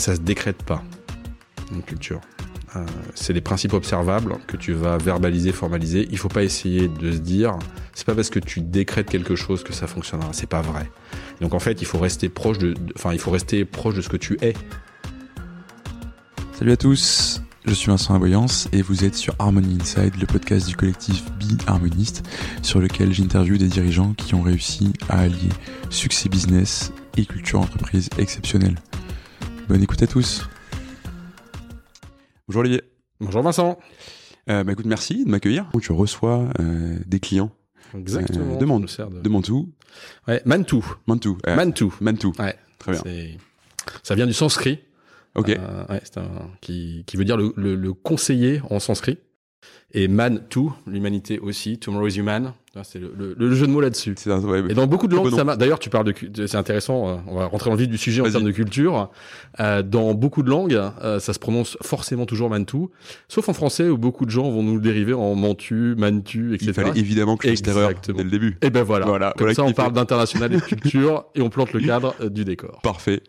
ça se décrète pas une culture. Euh, c'est des principes observables que tu vas verbaliser, formaliser. Il faut pas essayer de se dire, c'est pas parce que tu décrètes quelque chose que ça fonctionnera. C'est pas vrai. Donc en fait, il faut rester proche de, enfin, il faut rester proche de ce que tu es. Salut à tous. Je suis Vincent Aboyance et vous êtes sur Harmony Inside, le podcast du collectif Be Harmoniste, sur lequel j'interviewe des dirigeants qui ont réussi à allier succès business et culture entreprise exceptionnelle. Bonne écoute à tous. Bonjour Olivier. Bonjour Vincent. Euh, bah écoute, merci de m'accueillir. Tu reçois euh, des clients. Exactement. Euh, de, Man- de Mantou. Ouais, Mantou. Mantou. Euh, Mantou. Mantou. Ouais. Très bien. Ça vient du sanskrit. Ok. Euh, ouais, un, qui, qui veut dire le, le, le conseiller en sanskrit. Et man to, l'humanité aussi. Tomorrow is human. Ah, C'est le, le, le jeu de mots là-dessus. Ouais, Et dans beaucoup de langues, ça marche. D'ailleurs, tu parles de, c'est intéressant. euh, On va rentrer dans le vif du sujet en termes de culture. Euh, dans beaucoup de langues, euh, ça se prononce forcément toujours mantu, sauf en français où beaucoup de gens vont nous le dériver en mantu, mantu, etc. Il fallait évidemment que je fasse dès le début. Et ben voilà. Voilà, Comme voilà ça, on parle d'international et de culture et on plante le cadre du décor. Parfait.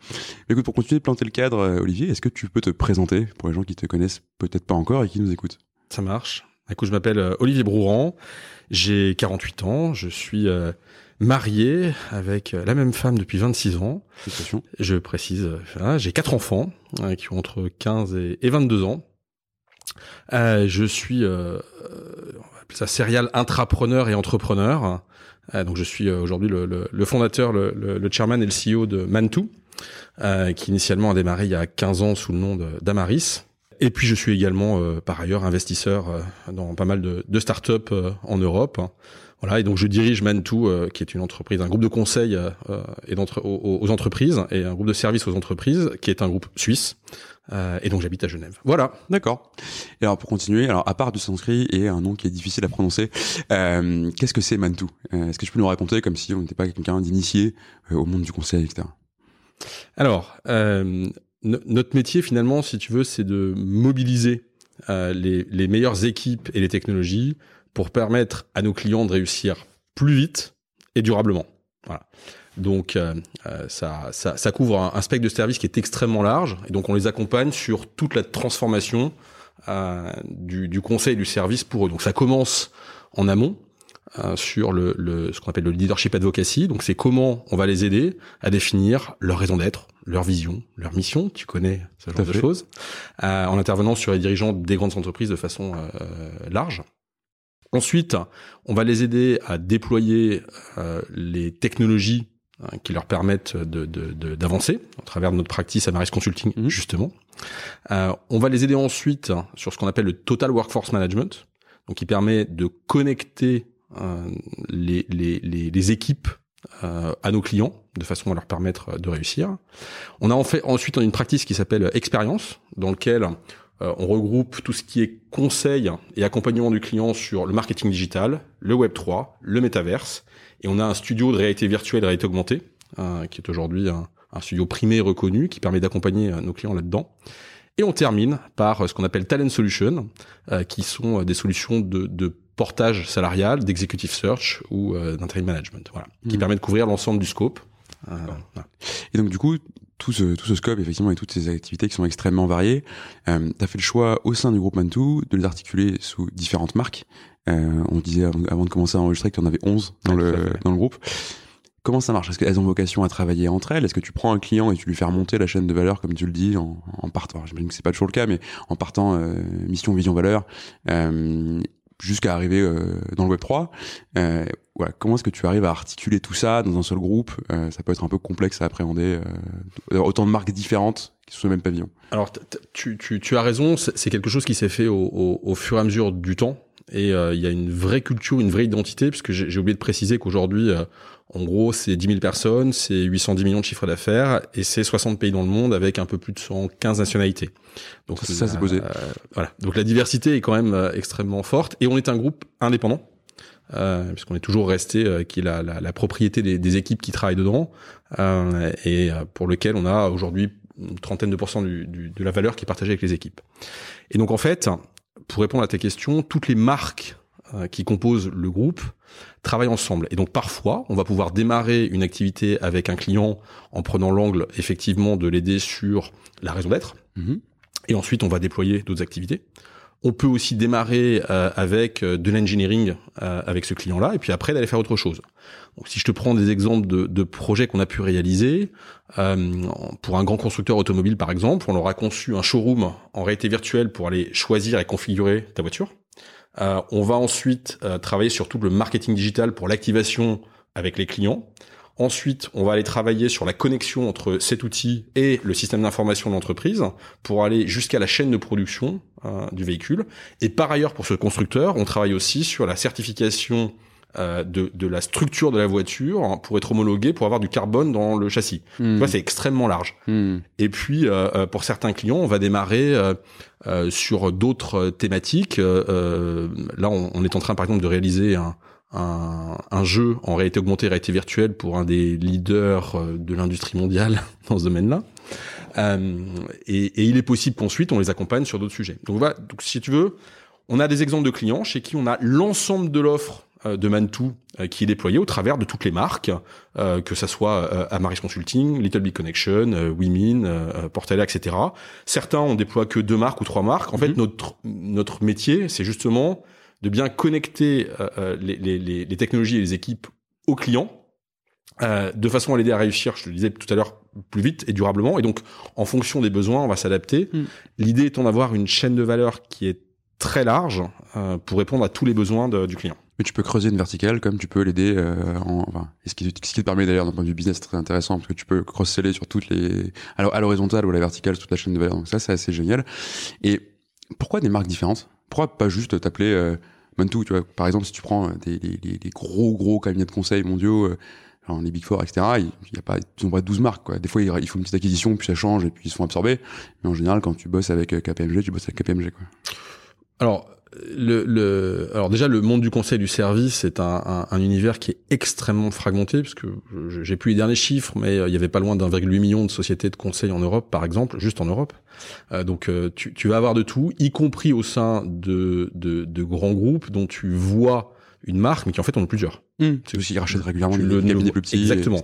Mais écoute, pour continuer de planter le cadre, Olivier, est-ce que tu peux te présenter pour les gens qui te connaissent peut-être pas encore et qui nous écoutent? Ça marche. Écoute, je m'appelle euh, Olivier Brouran, j'ai 48 ans, je suis euh, marié avec euh, la même femme depuis 26 ans. Je précise, voilà, j'ai quatre enfants euh, qui ont entre 15 et, et 22 ans. Euh, je suis, on va appeler ça serial intrapreneur et entrepreneur. Donc je suis aujourd'hui le, le- le fondateur, le, le- chairman et le CEO de Mantou, qui initialement a démarré il y a 15 ans sous le nom d'Amaris. Et puis je suis également euh, par ailleurs investisseur euh, dans pas mal de, de startups euh, en Europe. Voilà, et donc je dirige Mantou, euh, qui est une entreprise, un groupe de conseil euh, euh, et d'entre- aux, aux entreprises et un groupe de services aux entreprises, qui est un groupe suisse. Euh, et donc j'habite à Genève. Voilà. D'accord. Et alors pour continuer, alors à part du sanskrit et un nom qui est difficile à prononcer, euh, qu'est-ce que c'est Mantou? Euh, Est-ce que tu peux nous raconter comme si on n'était pas quelqu'un d'initié euh, au monde du conseil, etc. Alors, euh, notre métier finalement, si tu veux, c'est de mobiliser euh, les, les meilleures équipes et les technologies pour permettre à nos clients de réussir plus vite et durablement. Voilà. Donc, euh, euh, ça, ça, ça couvre un, un spectre de services qui est extrêmement large, et donc on les accompagne sur toute la transformation euh, du, du conseil du service pour eux. Donc, ça commence en amont euh, sur le, le, ce qu'on appelle le leadership advocacy. Donc, c'est comment on va les aider à définir leur raison d'être, leur vision, leur mission. Tu connais ce genre de choses, euh, en intervenant sur les dirigeants des grandes entreprises de façon euh, large. Ensuite, on va les aider à déployer euh, les technologies hein, qui leur permettent de- de- de- d'avancer à travers notre practice Amaris Consulting, Mhm. justement. Euh, on va les aider ensuite sur ce qu'on appelle le Total Workforce Management, donc qui permet de connecter euh, les, les, les, les équipes à nos clients de façon à leur permettre de réussir. On a en fait ensuite une practice qui s'appelle Expérience, dans lequel euh, on regroupe tout ce qui est conseil et accompagnement du client sur le marketing digital, le Web 3, le métaverse, et on a un studio de réalité virtuelle réalité augmentée, euh, qui est aujourd'hui un, studio primé et reconnu, qui permet d'accompagner euh, nos clients là-dedans. Et on termine par euh, ce qu'on appelle Talent Solutions, euh, qui sont euh, des solutions de, de portage salarial, d'executive search ou euh, d'interim management, voilà, qui Mhm. permet de couvrir l'ensemble du scope. Euh, voilà. Et donc du coup, tout ce, tout ce scope, effectivement, et toutes ces activités qui sont extrêmement variées, euh, tu as fait le choix au sein du groupe Mantou de les articuler sous différentes marques. Euh, on disait avant, de commencer à enregistrer qu'il y en avait 11 dans, Ouais, le, dans le groupe. Comment ça marche? Est-ce qu'elles ont vocation à travailler entre elles? Est-ce que tu prends un client et tu lui fais remonter la chaîne de valeur, comme tu le dis, en, en partant? J'imagine que c'est pas toujours le cas, mais en partant euh, mission, vision, valeur, euh, jusqu'à arriver euh, dans le Web 3. Euh, voilà, comment est-ce que tu arrives à articuler tout ça dans un seul groupe? Euh, Ça peut être un peu complexe à appréhender. Autant de marques différentes qui sont sous le même pavillon. Alors, tu, tu, tu as raison, c'est quelque chose qui s'est fait au, au, au fur et à mesure du temps. Et euh, il y a une vraie culture, une vraie identité, puisque j'ai j'ai oublié de préciser qu'aujourd'hui, euh, en gros, c'est 10 000 personnes, c'est 810 millions de chiffres d'affaires, et c'est 60 pays dans le monde avec un peu plus de 115 nationalités. Donc Ça, ça, c'est posé. euh, voilà. Donc la diversité est quand même euh, extrêmement forte, et on est un groupe indépendant. Euh, puisqu'on est toujours resté euh, qui est la, la, la propriété des, des équipes qui travaillent dedans euh, et euh, pour lequel on a aujourd'hui une trentaine de pourcents du, du- de la valeur qui est partagée avec les équipes. Et donc en fait, pour répondre à tes questions, toutes les marques qui composent le groupe travaillent ensemble. Et donc parfois, on va pouvoir démarrer une activité avec un client en prenant l'angle effectivement de l'aider sur la raison d'être. Mhm. Et ensuite, on va déployer d'autres activités. On peut aussi démarrer euh, avec euh, de l'engineering euh, avec ce client-là, et puis après d'aller faire autre chose. Si je te prends des exemples de, projets qu'on a pu réaliser, pour un grand constructeur automobile par exemple, on leur a conçu un showroom en réalité virtuelle pour aller choisir et configurer ta voiture. On va ensuite travailler sur tout le marketing digital pour l'activation avec les clients. Ensuite, on va aller travailler sur la connexion entre cet outil et le système d'information de l'entreprise pour aller jusqu'à la chaîne de production euh, du véhicule. Et par ailleurs, pour ce constructeur, on travaille aussi sur la certification euh, de, de, la structure de la voiture hein, pour être homologué pour avoir du carbone dans le châssis. Tu vois, c'est extrêmement large. Mhm. Et puis, euh, euh, pour certains clients, on va démarrer sur d'autres thématiques. Là, on, on est en train, par exemple, de réaliser un, un, un jeu en réalité augmentée, réalité virtuelle pour un des leaders euh, de l'industrie mondiale dans ce domaine-là. Euh, et, et il est possible qu'ensuite, on les accompagne sur d'autres sujets. Donc, voilà, donc, si tu veux, on a des exemples de clients chez qui on a l'ensemble de l'offre euh, de Mantou euh, qui est déployée au travers de toutes les marques, euh, que ça soit euh, Amaris Consulting, Little Big Connection, euh, Women, euh, Portela, etc. Certains on déploie que deux marques ou trois marques. En fait, Mhm. notre notre métier, c'est justement de bien connecter euh, euh, les, les, les, les technologies et les équipes aux clients, euh, de façon à l'aider à réussir, je te le disais tout à l'heure, plus vite et durablement. Et donc, en fonction des besoins, on va s'adapter. Mm. L'idée étant d'avoir une chaîne de valeur qui est très large euh, pour répondre à tous les besoins de- du client. Mais tu peux creuser une verticale comme tu peux l'aider euh, en enfin et ce qui, ce qui te permet d'ailleurs d'un point de vue business c'est très intéressant parce que tu peux cross-seller sur toutes les alors à l'horizontale ou à la verticale sur toute la chaîne de valeur donc ça c'est assez génial et pourquoi des marques différentes? Pourquoi pas juste t'appeler euh, Mantou tu vois. Par exemple si tu prends euh, des les, les gros gros cabinets de conseil mondiaux euh, genre les Big Four etc il y a pas ils ont pas 12 marques quoi. Des fois ils, ils font une petite acquisition puis ça change et puis ils se font absorber. Mais en général quand tu bosses avec euh, KPMG tu bosses avec KPMG quoi. Alors, le, le, alors déjà, le monde du conseil du service est un, un, un univers qui est extrêmement fragmenté, parce que j'ai plus les derniers chiffres, mais euh, il y avait pas loin d'1,8 million de sociétés de conseil en Europe, par exemple, juste en Europe. Euh, donc, euh, tu, tu vas avoir de tout, y compris au sein de, de, de grands groupes dont tu vois une marque, mais qui en fait en ont plusieurs. C'est aussi ils rachètent régulièrement des le- cabinets plus petits Exactement.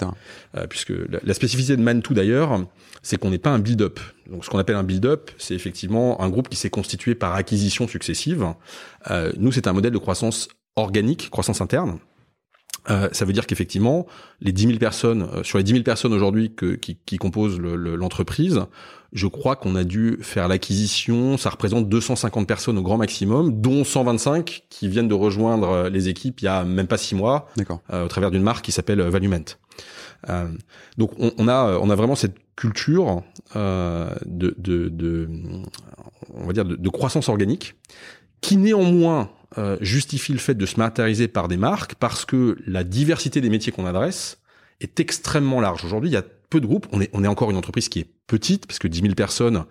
Euh, puisque la, la spécificité de Mantou d'ailleurs, c'est qu'on n'est pas un build-up. Donc ce qu'on appelle un build-up, c'est effectivement un groupe qui s'est constitué par acquisition successive. Euh, nous, c'est un modèle de croissance organique, croissance interne. Euh, ça veut dire qu'effectivement, les 10 000 personnes, euh, sur les 10 000 personnes aujourd'hui que- qui, qui composent le- le- l'entreprise, je crois qu'on a dû faire l'acquisition, ça représente 250 personnes au grand maximum, dont 125 qui viennent de rejoindre euh, les équipes il y a même pas six mois, euh, au travers d'une marque qui s'appelle euh, Valuement. Euh, donc on, on a on a vraiment cette culture euh, de, de, de on va dire de, de croissance organique qui néanmoins euh, justifie le fait de se matérialiser par des marques parce que la diversité des métiers qu'on adresse est extrêmement large. Aujourd'hui, il y a peu de groupes. On est on est encore une entreprise qui est petite parce que 10 000 personnes.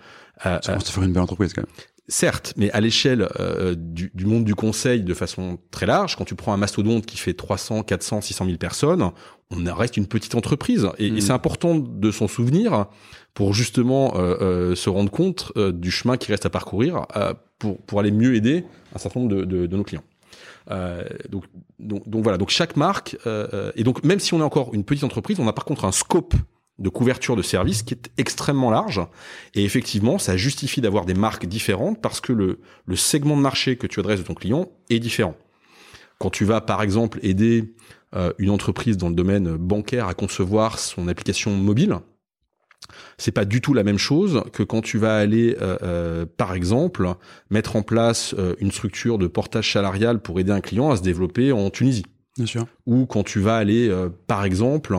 euh, ça commence à faire une belle entreprise quand même Certes, mais à l'échelle euh, du, du monde du conseil de façon très large, quand tu prends un mastodonte qui fait 300, 400, 600 000 personnes, on reste une petite entreprise. Et, et c'est important de s'en souvenir pour justement euh, euh, se rendre compte euh, du chemin qui reste à parcourir euh, pour, pour aller mieux aider un certain nombre de, de, de nos clients. Euh, donc, donc, donc voilà, donc chaque marque, euh, euh, et donc même si on est encore une petite entreprise, on a par contre un scope de couverture de services qui est extrêmement large. Et effectivement, ça justifie d'avoir des marques différentes parce que le, segment de marché que tu adresses de ton client est différent. Quand tu vas, par exemple, aider euh, une entreprise dans le domaine bancaire à concevoir son application mobile, c'est pas du tout la même chose que quand tu vas aller, euh, euh, par exemple, mettre en place une structure de portage salarial pour aider un client à se développer en Tunisie ou quand tu vas aller, euh, par exemple,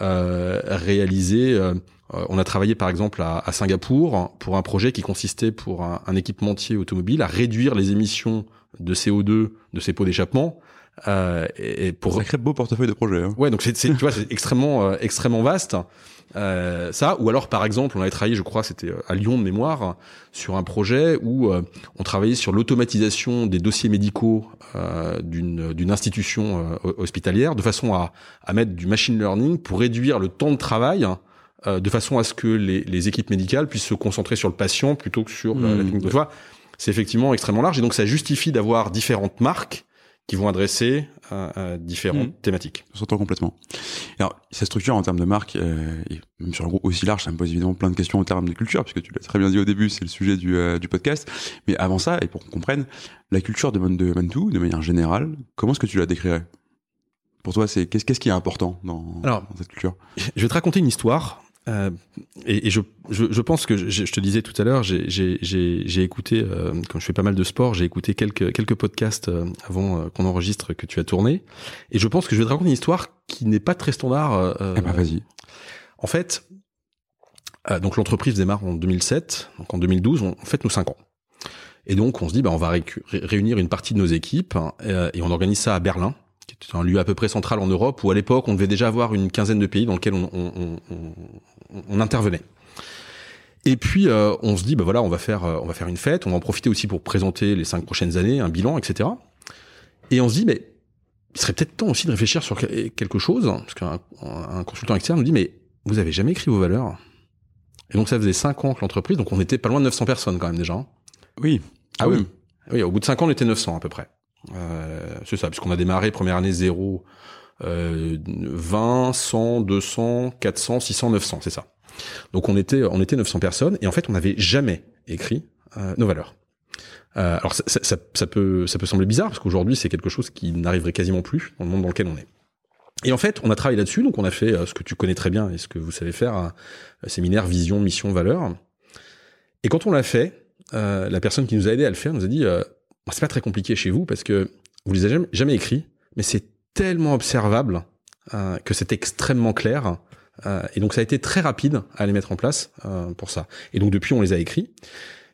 euh, réaliser. euh, euh, on a travaillé par exemple à, à Singapour pour un projet qui consistait pour un, un équipementier automobile à réduire les émissions de CO2 de ses pots d'échappement. Euh, et, et pour sacré beau portefeuille de projet hein. Ouais, donc c'est, tu vois, c'est extrêmement, euh, extrêmement vaste. Euh, ça, ou alors par exemple, on avait travaillé, je crois, c'était euh, à Lyon de mémoire, sur un projet où euh, on travaillait sur l'automatisation des dossiers médicaux euh, d'une d'une institution euh, hospitalière, de façon à, à mettre du machine learning pour réduire le temps de travail. euh, de façon à ce que les, les équipes médicales puissent se concentrer sur le patient plutôt que sur la- la Mmh. technique. Donc, tu vois, c'est effectivement extrêmement large et donc ça justifie d'avoir différentes marques qui vont adresser euh, différentes Mhm. thématiques. On s'entend complètement. Alors, sa structure en termes de marque, euh, et même sur un groupe aussi large, ça me pose évidemment plein de questions en termes de culture, puisque tu l'as très bien dit au début, c'est le sujet du, euh, du podcast. Mais avant ça, et pour qu'on comprenne, la culture de, Man- de Mantou, de manière générale, comment est-ce que tu la décrirais? Pour toi, c'est qu'est-ce qu'est-ce qui est important dans, Alors, dans cette culture? Je vais te raconter une histoire. Euh, et et je, je, je pense que je, je te disais tout à l'heure, j'ai- j'ai j'ai- j'ai écouté, euh, comme je fais pas mal de sport, j'ai écouté quelques, quelques podcasts euh, avant euh, qu'on enregistre que tu as tourné. Et je pense que je vais te raconter une histoire qui n'est pas très standard. euh, Eh ben, vas-y. En fait, euh, donc l'entreprise démarre en 2007. Donc en 2012, on, on fête nos 5 ans. Et donc on se dit, bah, on va réunir une partie de nos équipes hein, et on organise ça à Berlin, qui est un lieu à peu près central en Europe, où à l'époque on devait déjà avoir une quinzaine de pays dans lesquels on, on, on- on- intervenait. Et puis euh, on se dit, bah voilà, on va faire, euh, on va faire une fête, on va en profiter aussi pour présenter les cinq prochaines années, un bilan, etc. Et on se dit, mais il serait peut-être temps aussi de réfléchir sur que- quelque chose, hein, parce qu'un un consultant externe nous dit, mais vous avez jamais écrit vos valeurs Et donc ça faisait cinq ans que l'entreprise, donc on était pas loin de 900 personnes quand même déjà. hein. Oui. Ah quand oui. Oui, au bout de cinq ans, on était 900 à peu près. Euh, c'est ça, puisqu'on a démarré première année 0, euh, 20, 100, 200, 400, 600, 900, c'est ça. Donc on était, on était 900 personnes et en fait on n'avait jamais écrit euh, nos valeurs. Euh, alors ça, ça, ça, peut, ça peut sembler bizarre parce qu'aujourd'hui c'est quelque chose qui n'arriverait quasiment plus dans le monde dans lequel on est. Et en fait, on a travaillé là-dessus, donc on a fait euh, ce que tu connais très bien et ce que vous savez faire, un, séminaire vision, mission, valeur. Et quand on l'a fait, euh, la personne qui nous a aidé à le faire nous a dit c'est pas très compliqué chez vous parce que vous les avez jamais, jamais écrits, mais c'est tellement observable euh, que c'est extrêmement clair. Euh, et donc ça a été très rapide à les mettre en place euh, pour ça. Et donc depuis, on les a écrits.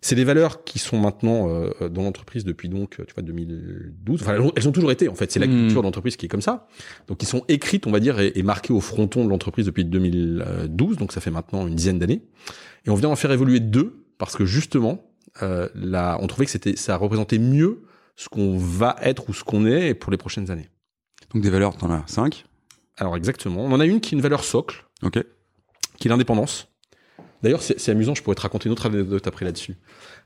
C'est des valeurs qui sont maintenant euh, dans l'entreprise depuis donc tu vois 2012. Enfin, elles ont- toujours été en fait. C'est la Mhm. culture d'entreprise qui est comme ça. Donc ils sont écrites, on va dire, et, et marquées au fronton de l'entreprise depuis 2012. Donc ça fait maintenant une dizaine d'années. Et on vient en faire évoluer deux parce que justement, euh, on trouvait que c'était ça représentait mieux ce qu'on va être ou ce qu'on est pour les prochaines années. Donc des valeurs, t'en as 5. Alors exactement, on en a une qui est une valeur socle, Ok. qui est l'indépendance. D'ailleurs, c'est amusant, je pourrais te raconter une autre anecdote après là-dessus.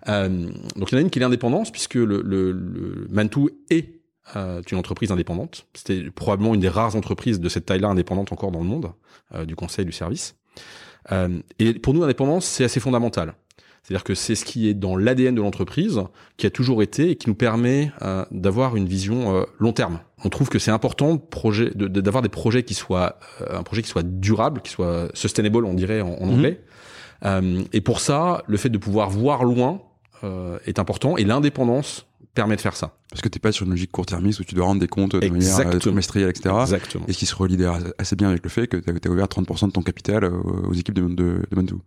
Euh, donc il y en a une qui est l'indépendance, puisque le, le, le Mantou est euh, une entreprise indépendante. C'était probablement une des rares entreprises de cette taille-là indépendante encore dans le monde, euh, du conseil, du service. Et pour nous, l'indépendance, c'est assez fondamental. C'est-à-dire que c'est ce qui est dans l'ADN de l'entreprise, qui a toujours été et qui nous permet euh, d'avoir une vision euh, long terme. On trouve que c'est important projet, de- de- d'avoir des projets qui soient euh, un projet qui soit durable, qui soit sustainable, on dirait en, en Mhm. anglais. Euh, et pour ça, le fait de pouvoir voir loin euh, est important et l'indépendance permet de faire ça. Parce que t'es pas sur une logique court-termiste où tu dois rendre des comptes de manière euh, Exactement. trimestrielle, etc. Exactement. Et ce qui se relie assez bien avec le fait que tu as ouvert 30% de ton capital aux équipes de, de, de Mantou.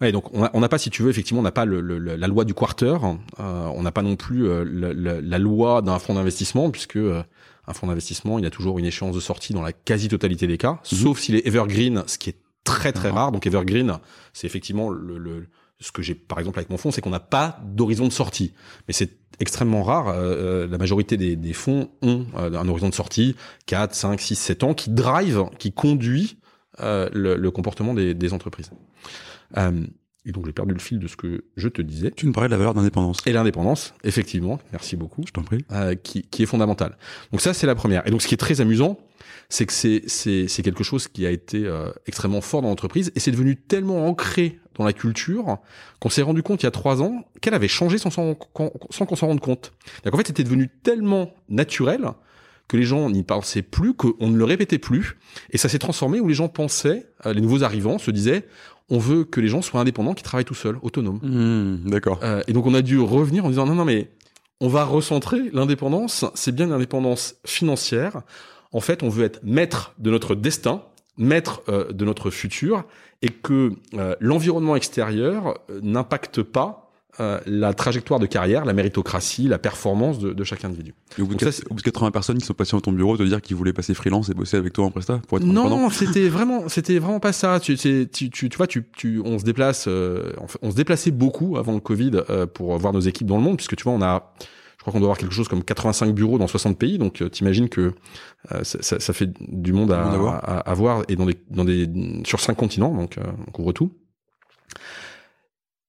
Ouais, donc on n'a pas, si tu veux, effectivement, on n'a pas le, le- la loi du quarter, euh, on n'a pas non plus euh, le- le- la loi d'un fonds d'investissement, puisque euh, un fonds d'investissement, il a toujours une échéance de sortie dans la quasi-totalité des cas, Mhm. sauf s'il est evergreen, ce qui est très très Mhm. rare. Donc evergreen, c'est effectivement le, le- ce que j'ai par exemple avec mon fonds, c'est qu'on n'a pas d'horizon de sortie, mais c'est extrêmement rare. Euh, euh, la majorité des, des fonds ont euh, un horizon de sortie 4, 5, 6, 7 ans qui drive, qui conduit euh, le, le comportement des, des entreprises. Euh, et donc j'ai perdu le fil de ce que je te disais. Tu nous parlais de la valeur d'indépendance. Et l'indépendance, effectivement, merci beaucoup, Je t'en prie. euh, qui, qui est fondamentale. Donc ça, c'est la première. Et donc ce qui est très amusant, c'est que c'est c'est c'est quelque chose qui a été euh, extrêmement fort dans l'entreprise et c'est devenu tellement ancré dans la culture qu'on s'est rendu compte il y a trois ans qu'elle avait changé sans qu'on- sans qu'on s'en rende compte. En fait, c'était devenu tellement naturel que les gens n'y pensaient plus, qu'on ne le répétait plus, et ça s'est transformé où les gens pensaient, euh, les nouveaux arrivants se disaient, on veut que les gens soient indépendants, qui travaillent tout seuls, autonomes. Mmh, D'accord. Euh, et donc on a dû revenir en disant non non mais on va recentrer l'indépendance, c'est bien l'indépendance financière. En fait, on veut être maître de notre destin, maître euh, de notre futur, et que euh, l'environnement extérieur n'impacte pas euh, la trajectoire de carrière, la méritocratie, la performance de, de chaque individu. Et au, bout de donc ça, quatre- au bout de 80 personnes qui sont passées dans ton bureau te dire qu'ils voulaient passer freelance et bosser avec toi en presta pour être Non, c'était vraiment, c'était vraiment pas ça. Tu, tu, tu, tu vois, tu, tu, on se déplace, euh, on, se déplaçait beaucoup avant le Covid euh, pour voir nos équipes dans le monde, puisque tu vois, on a, je crois qu'on doit avoir quelque chose comme 85 bureaux dans 60 pays, donc euh, t'imagines que euh, ça, ça, ça fait du monde à, à voir. à, à voir et dans des, dans des, sur cinq continents, donc euh, on couvre tout.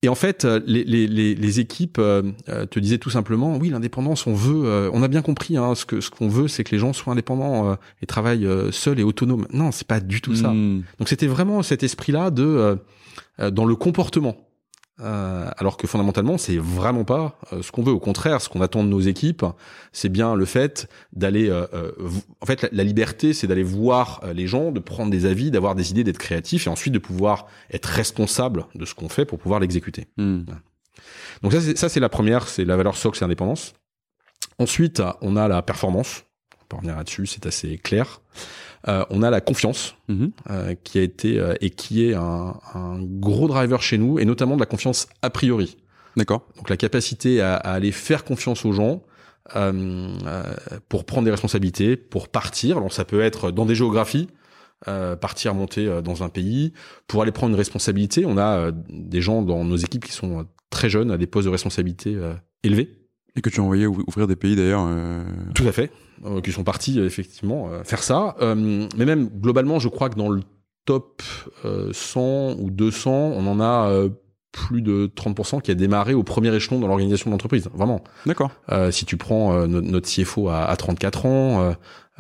Et en fait, euh, les, les, les, les équipes euh, euh, te disaient tout simplement, oui, l'indépendance, on veut, on a bien compris, hein, ce que ce qu'on veut, c'est que les gens soient indépendants et travaillent seuls et autonomes. Non, c'est pas du tout ça. Hmm. Donc c'était vraiment cet esprit-là de dans le comportement. Euh, alors que fondamentalement, c'est vraiment pas euh, ce qu'on veut. Au contraire, ce qu'on attend de nos équipes, c'est bien le fait d'aller. Euh, en fait, la, liberté, c'est d'aller voir les gens, de prendre des avis, d'avoir des idées, d'être créatif, et ensuite de pouvoir être responsable de ce qu'on fait pour pouvoir l'exécuter. Hmm. Donc ça, c'est, ça, c'est la première, c'est la valeur socle, c'est l'indépendance. Ensuite, on a la performance. On peut revenir là-dessus, c'est assez clair. Euh, on a la confiance Mhm. euh, qui a été euh, et qui est un, un gros driver chez nous et notamment de la confiance a priori. D'accord. Donc la capacité à, à aller faire confiance aux gens euh, euh, pour prendre des responsabilités, pour partir. Alors ça peut être dans des géographies, euh, partir monter euh, dans un pays, pour aller prendre une responsabilité. On a euh, des gens dans nos équipes qui sont très jeunes, à des postes de responsabilité élevés. Et que tu as envoyé ou- ouvrir des pays d'ailleurs. euh, Tout à fait, euh, qui sont partis euh, effectivement euh, faire ça. Euh, mais même globalement, je crois que dans le top euh, 100 ou 200, on en a euh, plus de 30% qui a démarré au premier échelon dans l'organisation de l'entreprise. Vraiment. D'accord. Euh, si tu prends euh, notre, notre CFO à, à 34 ans, euh,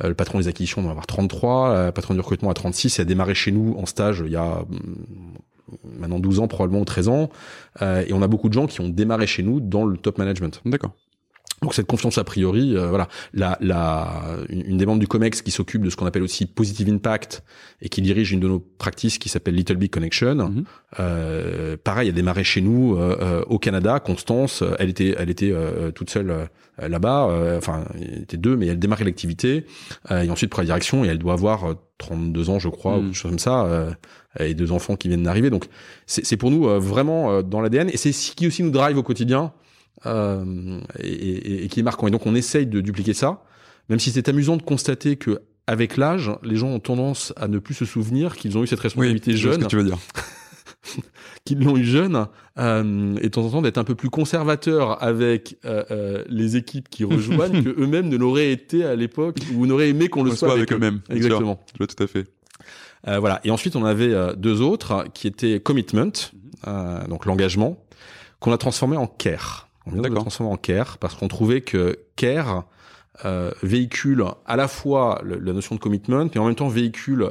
euh, le patron des acquisitions doit avoir 33, euh, le patron du recrutement à 36, il a démarré chez nous en stage il y a hum, maintenant 12 ans probablement ou 13 ans. Euh, et on a beaucoup de gens qui ont démarré chez nous dans le top management. D'accord. Donc cette confiance a priori, euh, voilà, la, la, une, une des membres du Comex qui s'occupe de ce qu'on appelle aussi positive impact et qui dirige une de nos practices qui s'appelle Little Big Connection. Mhm. Euh, pareil, a démarré chez nous euh, euh, au Canada. Constance, euh, elle était, elle était euh, toute seule là-bas. euh, enfin, il était deux, mais elle démarrait l'activité euh, et ensuite prend la direction et elle doit avoir euh, 32 ans, je crois, ou Mhm. quelque chose comme ça, euh, et deux enfants qui viennent d'arriver. Donc c'est pour nous euh, vraiment dans l'ADN et c'est ce qui aussi nous drive au quotidien euh, et, et- et qui est marquant. Et donc on essaye de dupliquer ça, même si c'est amusant de constater que avec l'âge, les gens ont tendance à ne plus se souvenir qu'ils ont eu cette responsabilité ce jeune, que tu veux dire. qu'ils l'ont eu jeune, euh, et de temps en temps d'être un peu plus conservateur avec euh, euh, les équipes qui rejoignent que eux-mêmes ne l'auraient été à l'époque ou n'auraient aimé qu'on le soit soit avec, avec eux-mêmes. Exactement. Je vois tout à fait. Voilà. Et ensuite, on avait deux autres qui étaient commitment, euh, donc l'engagement, qu'on a transformé en care. On vient de le transformer en care parce qu'on trouvait que care euh, véhicule à la fois le- la notion de commitment, mais en même temps véhicule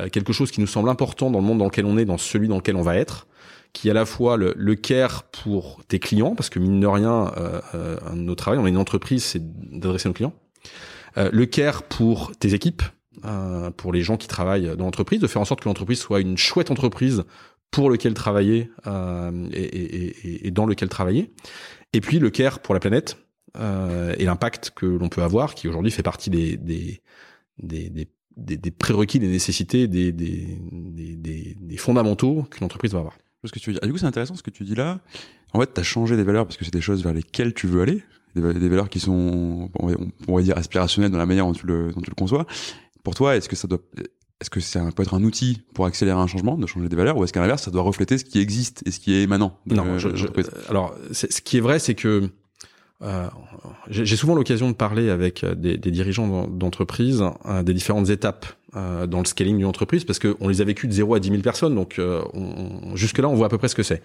euh, quelque chose qui nous semble important dans le monde dans lequel on est, dans celui dans lequel on va être, qui est à la fois le, le care pour tes clients, parce que mine de rien, euh, euh, un de nos travail, on est une entreprise, c'est d'adresser nos clients. Euh, le care pour tes équipes, euh, pour les gens qui travaillent dans l'entreprise, de faire en sorte que l'entreprise soit une chouette entreprise pour lequel travailler euh, et, et- et- et dans lequel travailler. Et puis le care pour la planète euh, et l'impact que l'on peut avoir, qui aujourd'hui fait partie des, des, des, des, des- des prérequis, des nécessités, des, des, des, fondamentaux qu'une entreprise va avoir. Ce que tu dire. Ah, du coup, c'est intéressant ce que tu dis là. En fait, tu as changé des valeurs parce que c'est des choses vers lesquelles tu veux aller. Des, va- des valeurs qui sont, on va dire, aspirationnelles dans la manière dont tu le, dont tu le conçois. Pour toi, est-ce que ça doit, est-ce que ça peut être un outil pour accélérer un changement, de changer des valeurs, ou est-ce qu'à l'inverse, ça doit refléter ce qui existe et ce qui est émanant de, Non, je- je- alors ce qui est vrai, c'est que euh, j'ai souvent l'occasion de parler avec euh, des, des dirigeants d'en- d'entreprise euh, des différentes étapes euh, dans le scaling d'une entreprise parce qu'on les a vécues de 0 à 10 000 personnes, donc euh, on- jusque-là, on voit à peu près ce que c'est.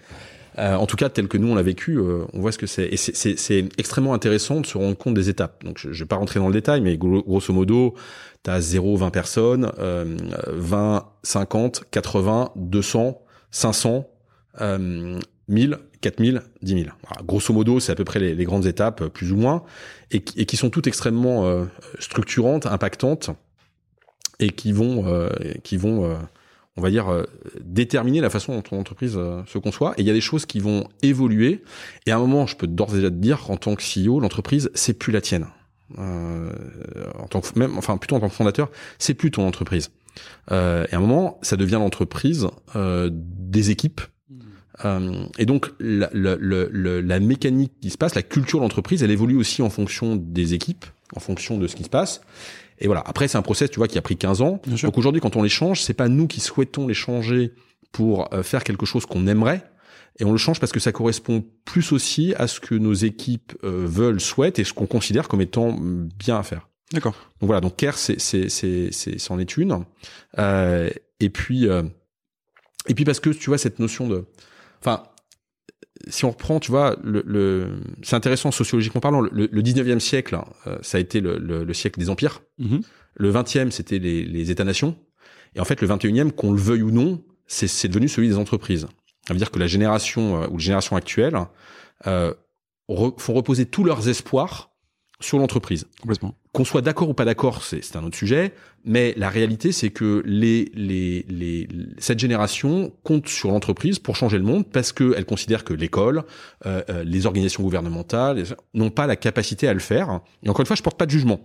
Euh, en tout cas, tel que nous on l'a vécu, on voit ce que c'est. Et c'est- extrêmement intéressant de se rendre compte des étapes. Donc, je, je vais pas rentrer dans le détail, mais gros- grosso modo, tu as 0, 20 personnes, euh, 20, 50, 80, 200, 500, euh, 1000, 4000, 10 000. Voilà, grosso modo, c'est à peu près les, grandes étapes, euh, plus ou moins, et, qui- sont toutes extrêmement euh, structurantes, impactantes, et qui vont, euh, qui vont, euh, on va dire, euh, déterminer la façon dont ton entreprise se conçoit. Et il y a des choses qui vont évoluer. Et à un moment, je peux d'ores et déjà te dire, en tant que CEO, l'entreprise, c'est plus la tienne. En tant que même, enfin plutôt en tant que fondateur, c'est plus ton entreprise. Et à un moment, ça devient l'entreprise des équipes. Euh, et donc la, la, la, la- mécanique qui se passe, la culture de l'entreprise, elle évolue aussi en fonction des équipes, en fonction de ce qui se passe. Et voilà. Après, c'est un process, tu vois, qui a pris 15 ans. Bien. Donc aujourd'hui, quand on les change, c'est pas nous qui souhaitons les changer pour euh, faire quelque chose qu'on aimerait. Et on le change parce que ça correspond plus aussi à ce que nos équipes euh, veulent, souhaitent et ce qu'on considère comme étant mm, bien à faire. D'accord. Donc voilà, donc Care, c'est c'est c'est c'est c'en est une. Euh, et puis euh, et puis parce que tu vois cette notion de, enfin, si on reprend, tu vois, le, le c'est intéressant sociologiquement parlant. Le, le 19e siècle, euh, ça a été le, le, siècle des empires. Mhm. Le 20e, c'était les, les États-nations. Et en fait, le 21e, qu'on le veuille ou non, c'est devenu celui des entreprises. Ça veut dire que la génération euh, ou les générations actuelles euh, font reposer tous leurs espoirs sur l'entreprise. Complètement. Qu'on soit d'accord ou pas d'accord, c'est un autre sujet. Mais la réalité, c'est que les, les, les, cette génération compte sur l'entreprise pour changer le monde parce qu'elle considère que l'école, euh, euh, les organisations gouvernementales n'ont pas la capacité à le faire. Et encore une fois, je porte pas de jugement.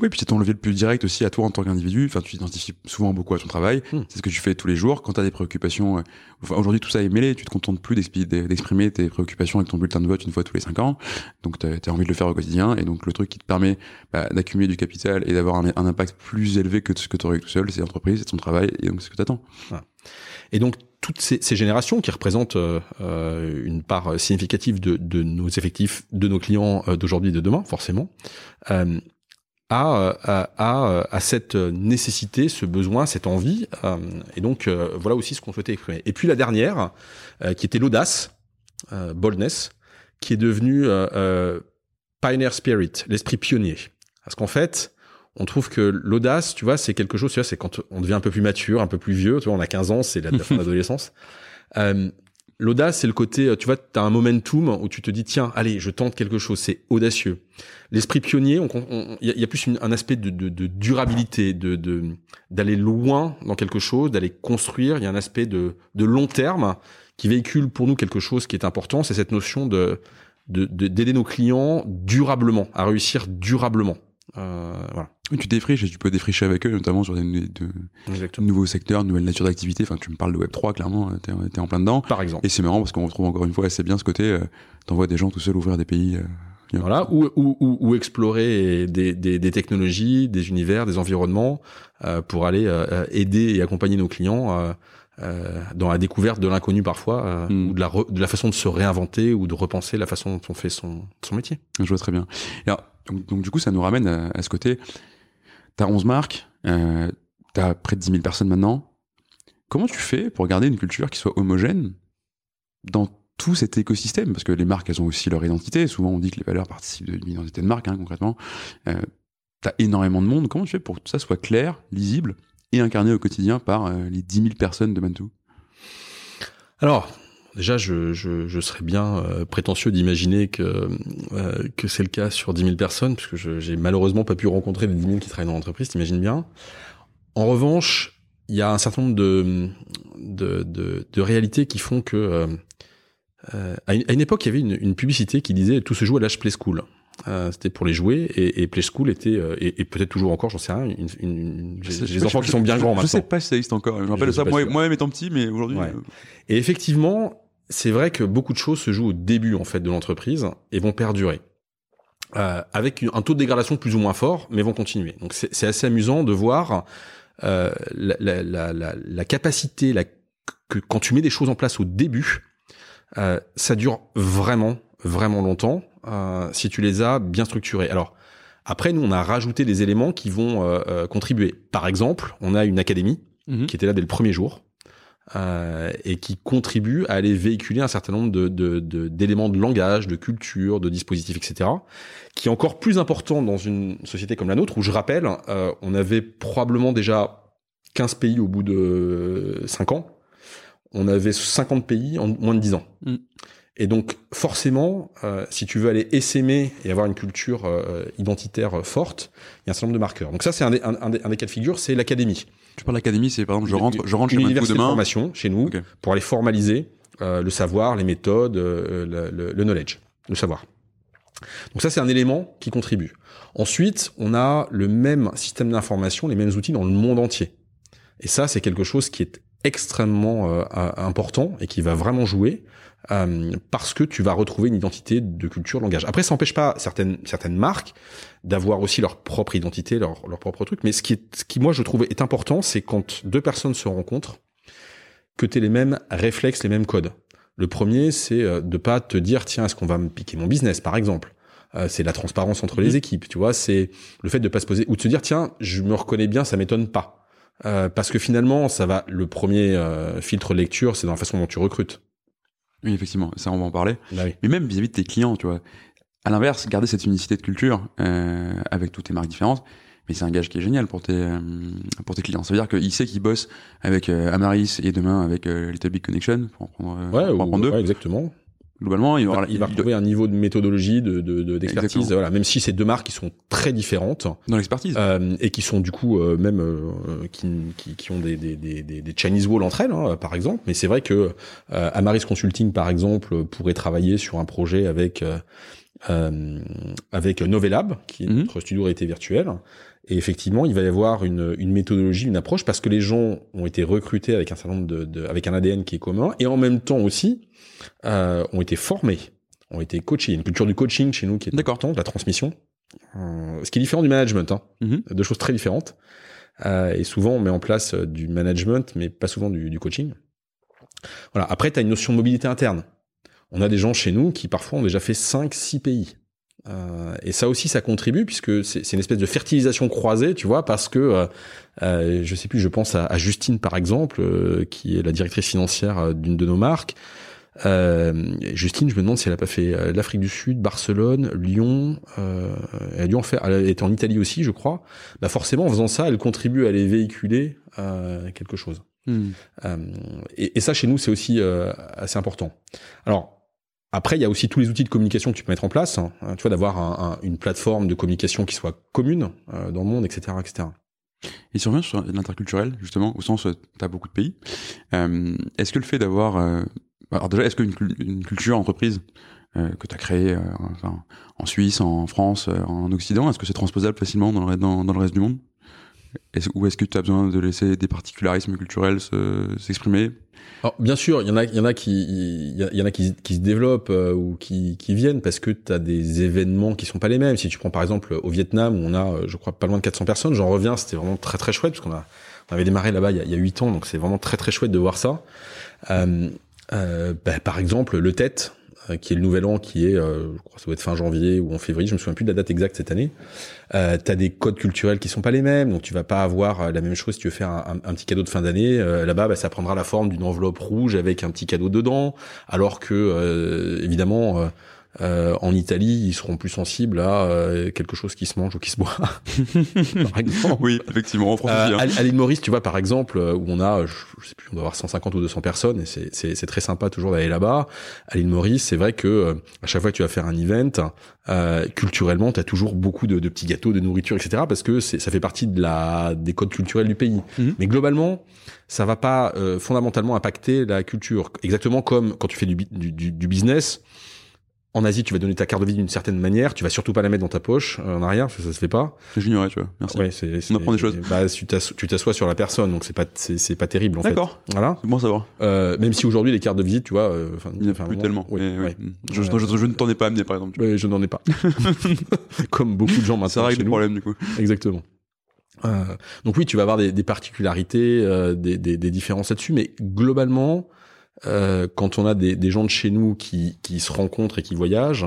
Oui, puis c'est ton levier le plus direct aussi à toi en tant qu'individu. Enfin, tu t'identifies souvent beaucoup à ton travail. Hmm. C'est ce que tu fais tous les jours. Quand tu as des préoccupations, euh, enfin, aujourd'hui tout ça est mêlé. Tu te contentes plus d'exprimer tes préoccupations avec ton bulletin de vote une fois tous les cinq ans. Donc, tu as, envie de le faire au quotidien. Et donc, le truc qui te permet bah, d'accumuler du capital et d'avoir un, impact plus élevé que ce que tu aurais tout seul, c'est l'entreprise, c'est ton travail. Et donc, c'est ce que tu attends. Et donc, toutes ces, ces, générations qui représentent euh, euh, une part significative de, de, nos effectifs, de nos clients d'aujourd'hui et de demain, forcément, à, à, à, cette nécessité, ce besoin, cette envie. Euh, et donc, euh, voilà aussi ce qu'on souhaitait exprimer. Et puis la dernière, euh, qui était l'audace, boldness, qui est devenue pioneer spirit, l'esprit pionnier. Parce qu'en fait, on trouve que l'audace, tu vois, c'est quelque chose, tu vois, c'est quand on devient un peu plus mature, un peu plus vieux, tu vois, on a 15 ans, c'est la, la fin de l'adolescence. L'audace, c'est le côté, euh, tu vois, tu as un momentum où tu te dis, tiens, allez, je tente quelque chose, c'est audacieux. L'esprit pionnier, il y, a plus un aspect de, durabilité, de d'aller loin dans quelque chose, d'aller construire. Il y a un aspect de, de long terme qui véhicule pour nous quelque chose qui est important, c'est cette notion de d'aider nos clients durablement, à réussir durablement. Euh, voilà. Tu défriches et tu peux défricher avec eux, notamment sur des de, nouveaux secteurs, nouvelles natures d'activité. Enfin, tu me parles de Web3, clairement, t'es es en plein dedans. Par exemple. Et c'est marrant parce qu'on retrouve encore une fois assez bien ce côté, euh, t'envoies des gens tout seuls ouvrir des pays. Euh, voilà, ou, ou, ou, explorer des, des, des, technologies, des univers, des environnements euh, pour aller euh, aider et accompagner nos clients euh, dans la découverte de l'inconnu parfois, hmm. ou de la, de la façon de se réinventer ou de repenser la façon dont on fait son, son métier. Je vois très bien. Alors, donc, donc, du coup, ça nous ramène à, à ce côté T'as 11 marques, euh, t'as près de 10 000 personnes maintenant. Comment tu fais pour garder une culture qui soit homogène dans tout cet écosystème? Parce que les marques, elles ont aussi leur identité. Souvent, on dit que les valeurs participent d'une identité de marque, hein, concrètement. Euh, t'as énormément de monde. Comment tu fais pour que tout ça soit clair, lisible et incarné au quotidien par euh, les 10 000 personnes de Mantou? Alors, Déjà, je, je, je, serais bien euh, prétentieux d'imaginer que euh, que c'est le cas sur 10 000 personnes, puisque j'ai malheureusement pas pu rencontrer les 10 000 qui travaillent dans l'entreprise, t'imagines bien. En revanche, il y a un certain nombre de, de, de, réalités qui font que... Euh, euh à, une, époque, il y avait une, une, publicité qui disait « Tout se joue à l'âge Play School euh, c'était pour les jouer et, et Play School était et, et peut-être toujours encore j'en sais rien une, une, j'ai enfants qui sont bien grands je maintenant je sais pas si ça existe encore je me rappelle ça moi, moi-même étant petit mais aujourd'hui ouais. et effectivement c'est vrai que beaucoup de choses se jouent au début en fait de l'entreprise et vont perdurer. Euh, avec un taux de dégradation plus ou moins fort, mais vont continuer. Donc c'est assez amusant de voir euh, la, la, la, la, capacité, la, que quand tu mets des choses en place au début, euh, ça dure vraiment, vraiment longtemps euh, si tu les as bien structurées. Alors après, nous on a rajouté des éléments qui vont euh, euh, contribuer. Par exemple, on a une académie mmh qui était là dès le premier jour euh, et qui contribue à aller véhiculer un certain nombre de, d'éléments de, langage, de culture, de dispositifs, etc., qui est encore plus important dans une société comme la nôtre, où je rappelle, euh, on avait probablement déjà 15 pays au bout de 5 ans, on avait 50 pays en moins de 10 ans. Mm. Et donc forcément, euh, si tu veux aller essaimer et avoir une culture euh, identitaire forte, il y a un certain nombre de marqueurs. Donc ça, c'est un, un, un, des cas de figure, c'est l'académie. Tu parles d'académie, c'est par exemple, je rentre, je rentre chez Mantou demain. de formation chez nous pour aller formaliser euh, le savoir, les méthodes, euh, le, le, le, knowledge, le savoir. Donc ça, c'est un élément qui contribue. Ensuite, on a le même système d'information, les mêmes outils dans le monde entier. Et ça, c'est quelque chose qui est extrêmement euh, important et qui va vraiment jouer euh, parce que tu vas retrouver une identité de culture, de langage. Après, ça n'empêche pas certaines certaines marques d'avoir aussi leur propre identité, leur leur propre truc. Mais ce qui est, ce qui moi je trouve est important, c'est quand deux personnes se rencontrent, que tu aies les mêmes réflexes, les mêmes codes. Le premier, c'est euh, de pas te dire tiens est-ce qu'on va me piquer mon business par exemple? Euh, c'est la transparence entre les mmh. équipes, tu vois. C'est le fait de pas se poser ou de se dire tiens je me reconnais bien, ça m'étonne pas. Euh, parce que finalement, ça va. Le premier euh, filtre lecture, c'est dans la façon dont tu recrutes. Oui, effectivement, ça on va en parler. Bah oui. Mais même vis-à-vis de tes clients, tu vois. À l'inverse, garder cette unicité de culture euh, avec toutes tes marques différentes, mais c'est un gage qui est génial pour tes euh, pour tes clients. Ça veut dire qu'il sait qu'il bosse avec euh, Amaris et demain avec euh, Little Big Connection pour en prendre, euh, Ouais, pour en ou- prendre deux. ouais, exactement. Globalement, il, aura, va, il va retrouver un niveau de méthodologie, de, de, de- d'expertise, Exactement. voilà. Même si c'est deux marques qui sont très différentes dans l'expertise. euh, et qui sont du coup euh, même euh, qui, qui, qui ont des, des, des, des Chinese walls entre elles, hein, par exemple. Mais c'est vrai que euh, Amaris Consulting, par exemple, pourrait travailler sur un projet avec euh, euh, avec Novelab, qui est Mhm. notre studio réalité virtuelle. Et effectivement, il va y avoir une, une méthodologie, une approche, parce que les gens ont été recrutés avec un certain nombre de, de- avec un ADN qui est commun, et en même temps aussi euh, ont été formés, ont été coachés. Il y a une culture du coaching chez nous qui est importante, la transmission, Euh, ce qui est différent du management, hein. Mhm. deux choses très différentes. Euh, et souvent, on met en place euh, du management, mais pas souvent du, du coaching. Voilà. Après, tu as une notion de mobilité interne. On a des gens chez nous qui parfois ont déjà fait 5, 6 pays. Euh, et ça aussi, ça contribue puisque c'est une espèce de fertilisation croisée, tu vois, parce que euh, euh, je sais plus, je pense à, à Justine par exemple, euh, qui est la directrice financière d'une de nos marques. Euh, Justine, je me demande si elle a pas fait euh, l'Afrique du Sud, Barcelone, Lyon. Euh, elle a dû en faire. Elle était en Italie aussi, je crois. Bah forcément, en faisant ça, elle contribue à aller véhiculer euh, quelque chose. Hmm. Et, et ça, chez nous, c'est aussi euh, assez important. Alors, après, il y a aussi tous les outils de communication que tu peux mettre en place. hein, tu vois, d'avoir un- un- une plateforme de communication qui soit commune euh, dans le monde, etc., etc. Et si on revient sur l'interculturel, justement, au sens où tu as beaucoup de pays, euh, est-ce que le fait d'avoir... euh, alors déjà, est-ce qu'une une culture entreprise euh, que tu as créée euh, enfin, en Suisse, en France, euh, en Occident, est-ce que c'est transposable facilement dans le, reste du monde? Est-ce- Ou est-ce que tu as besoin de laisser des particularismes culturels se- s'exprimer? Alors, bien sûr, il y en a, il y en a qui, il y, en a qui, se développent euh, ou qui, qui viennent parce que tu as des événements qui sont pas les mêmes. Si tu prends par exemple au Vietnam où on a, euh, je crois, pas loin de 400 personnes, j'en reviens, c'était vraiment très très chouette parce qu'on a, on avait démarré là-bas il y a, il y a 8 ans, donc c'est vraiment très très chouette de voir ça. Euh, bah, par exemple, le TET, euh, qui est le nouvel an, qui est, euh, je crois, que ça doit être fin janvier ou en février, je me souviens plus de la date exacte cette année. Euh, t'as des codes culturels qui sont pas les mêmes, donc tu vas pas avoir euh, la même chose si tu veux faire un, petit cadeau de fin d'année. Euh, Là-bas, bah, ça prendra la forme d'une enveloppe rouge avec un petit cadeau dedans, alors que euh, évidemment. Euh, euh, en Italie, ils seront plus sensibles à euh, quelque chose qui se mange ou qui se boit, par exemple. Oui, effectivement, en France Euh, aussi. hein. à, à l'île Maurice, tu vois, par exemple, euh, où on a, je, je sais plus, on doit avoir 150 ou 200 personnes, et c'est- c'est c'est très sympa toujours d'aller là-bas. À l'île Maurice, c'est vrai que euh, à chaque fois que tu vas faire un event, euh, culturellement, tu as toujours beaucoup de, de petits gâteaux, de nourriture, etc., parce que c'est- ça fait partie de la des codes culturels du pays. Mhm. Mais globalement, ça va pas euh, fondamentalement impacter la culture. Exactement comme quand tu fais du, du, du business. En Asie, tu vas donner ta carte de vie d'une certaine manière. Tu vas surtout pas la mettre dans ta poche euh, en arrière, parce que ça se fait pas. J'ignorais, tu vois. Merci. Ouais, c'est, c'est- apprend des choses. Bah, tu t'assois, sur la personne, donc c'est pas, c'est, pas terrible en fait. D'accord. Voilà. C'est bon à savoir. Euh, même si aujourd'hui les cartes de visite, tu vois, euh, Il n'y a plus tellement. oui, Mais, ouais. ouais. Je, je- je- je ne t'en ai pas amené, par exemple. Ouais, je n'en ai pas. Comme beaucoup de gens maintenant. Ça règle le problème, du coup. Exactement. Euh, donc oui, tu vas avoir des, des particularités, euh, des, des, des différences là-dessus, mais globalement, euh, quand on a des, des gens de chez nous qui, qui se rencontrent et qui voyagent,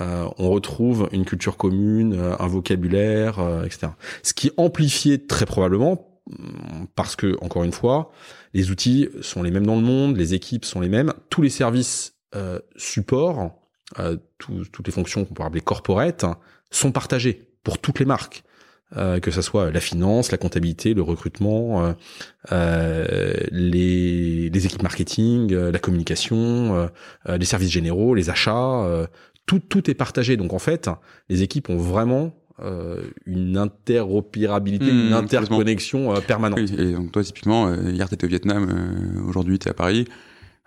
euh, on retrouve une culture commune, euh, un vocabulaire, euh, etc. Ce qui amplifié très probablement hum, parce que, encore une fois, les outils sont les mêmes dans le monde, les équipes sont les mêmes, tous les services euh, support, euh, tous- toutes les fonctions qu'on pourrait appeler corporate, sont partagés pour toutes les marques. Euh, que ça soit la finance, la comptabilité, le recrutement, euh, euh, les, les équipes marketing, euh, la communication, euh, euh, les services généraux, les achats, euh, tout, tout est partagé. Donc en fait, les équipes ont vraiment euh, une interopérabilité, Mmh, une interconnexion euh, permanente. Oui, et donc toi, typiquement, euh, hier t'étais au Vietnam, euh, aujourd'hui t'es à Paris.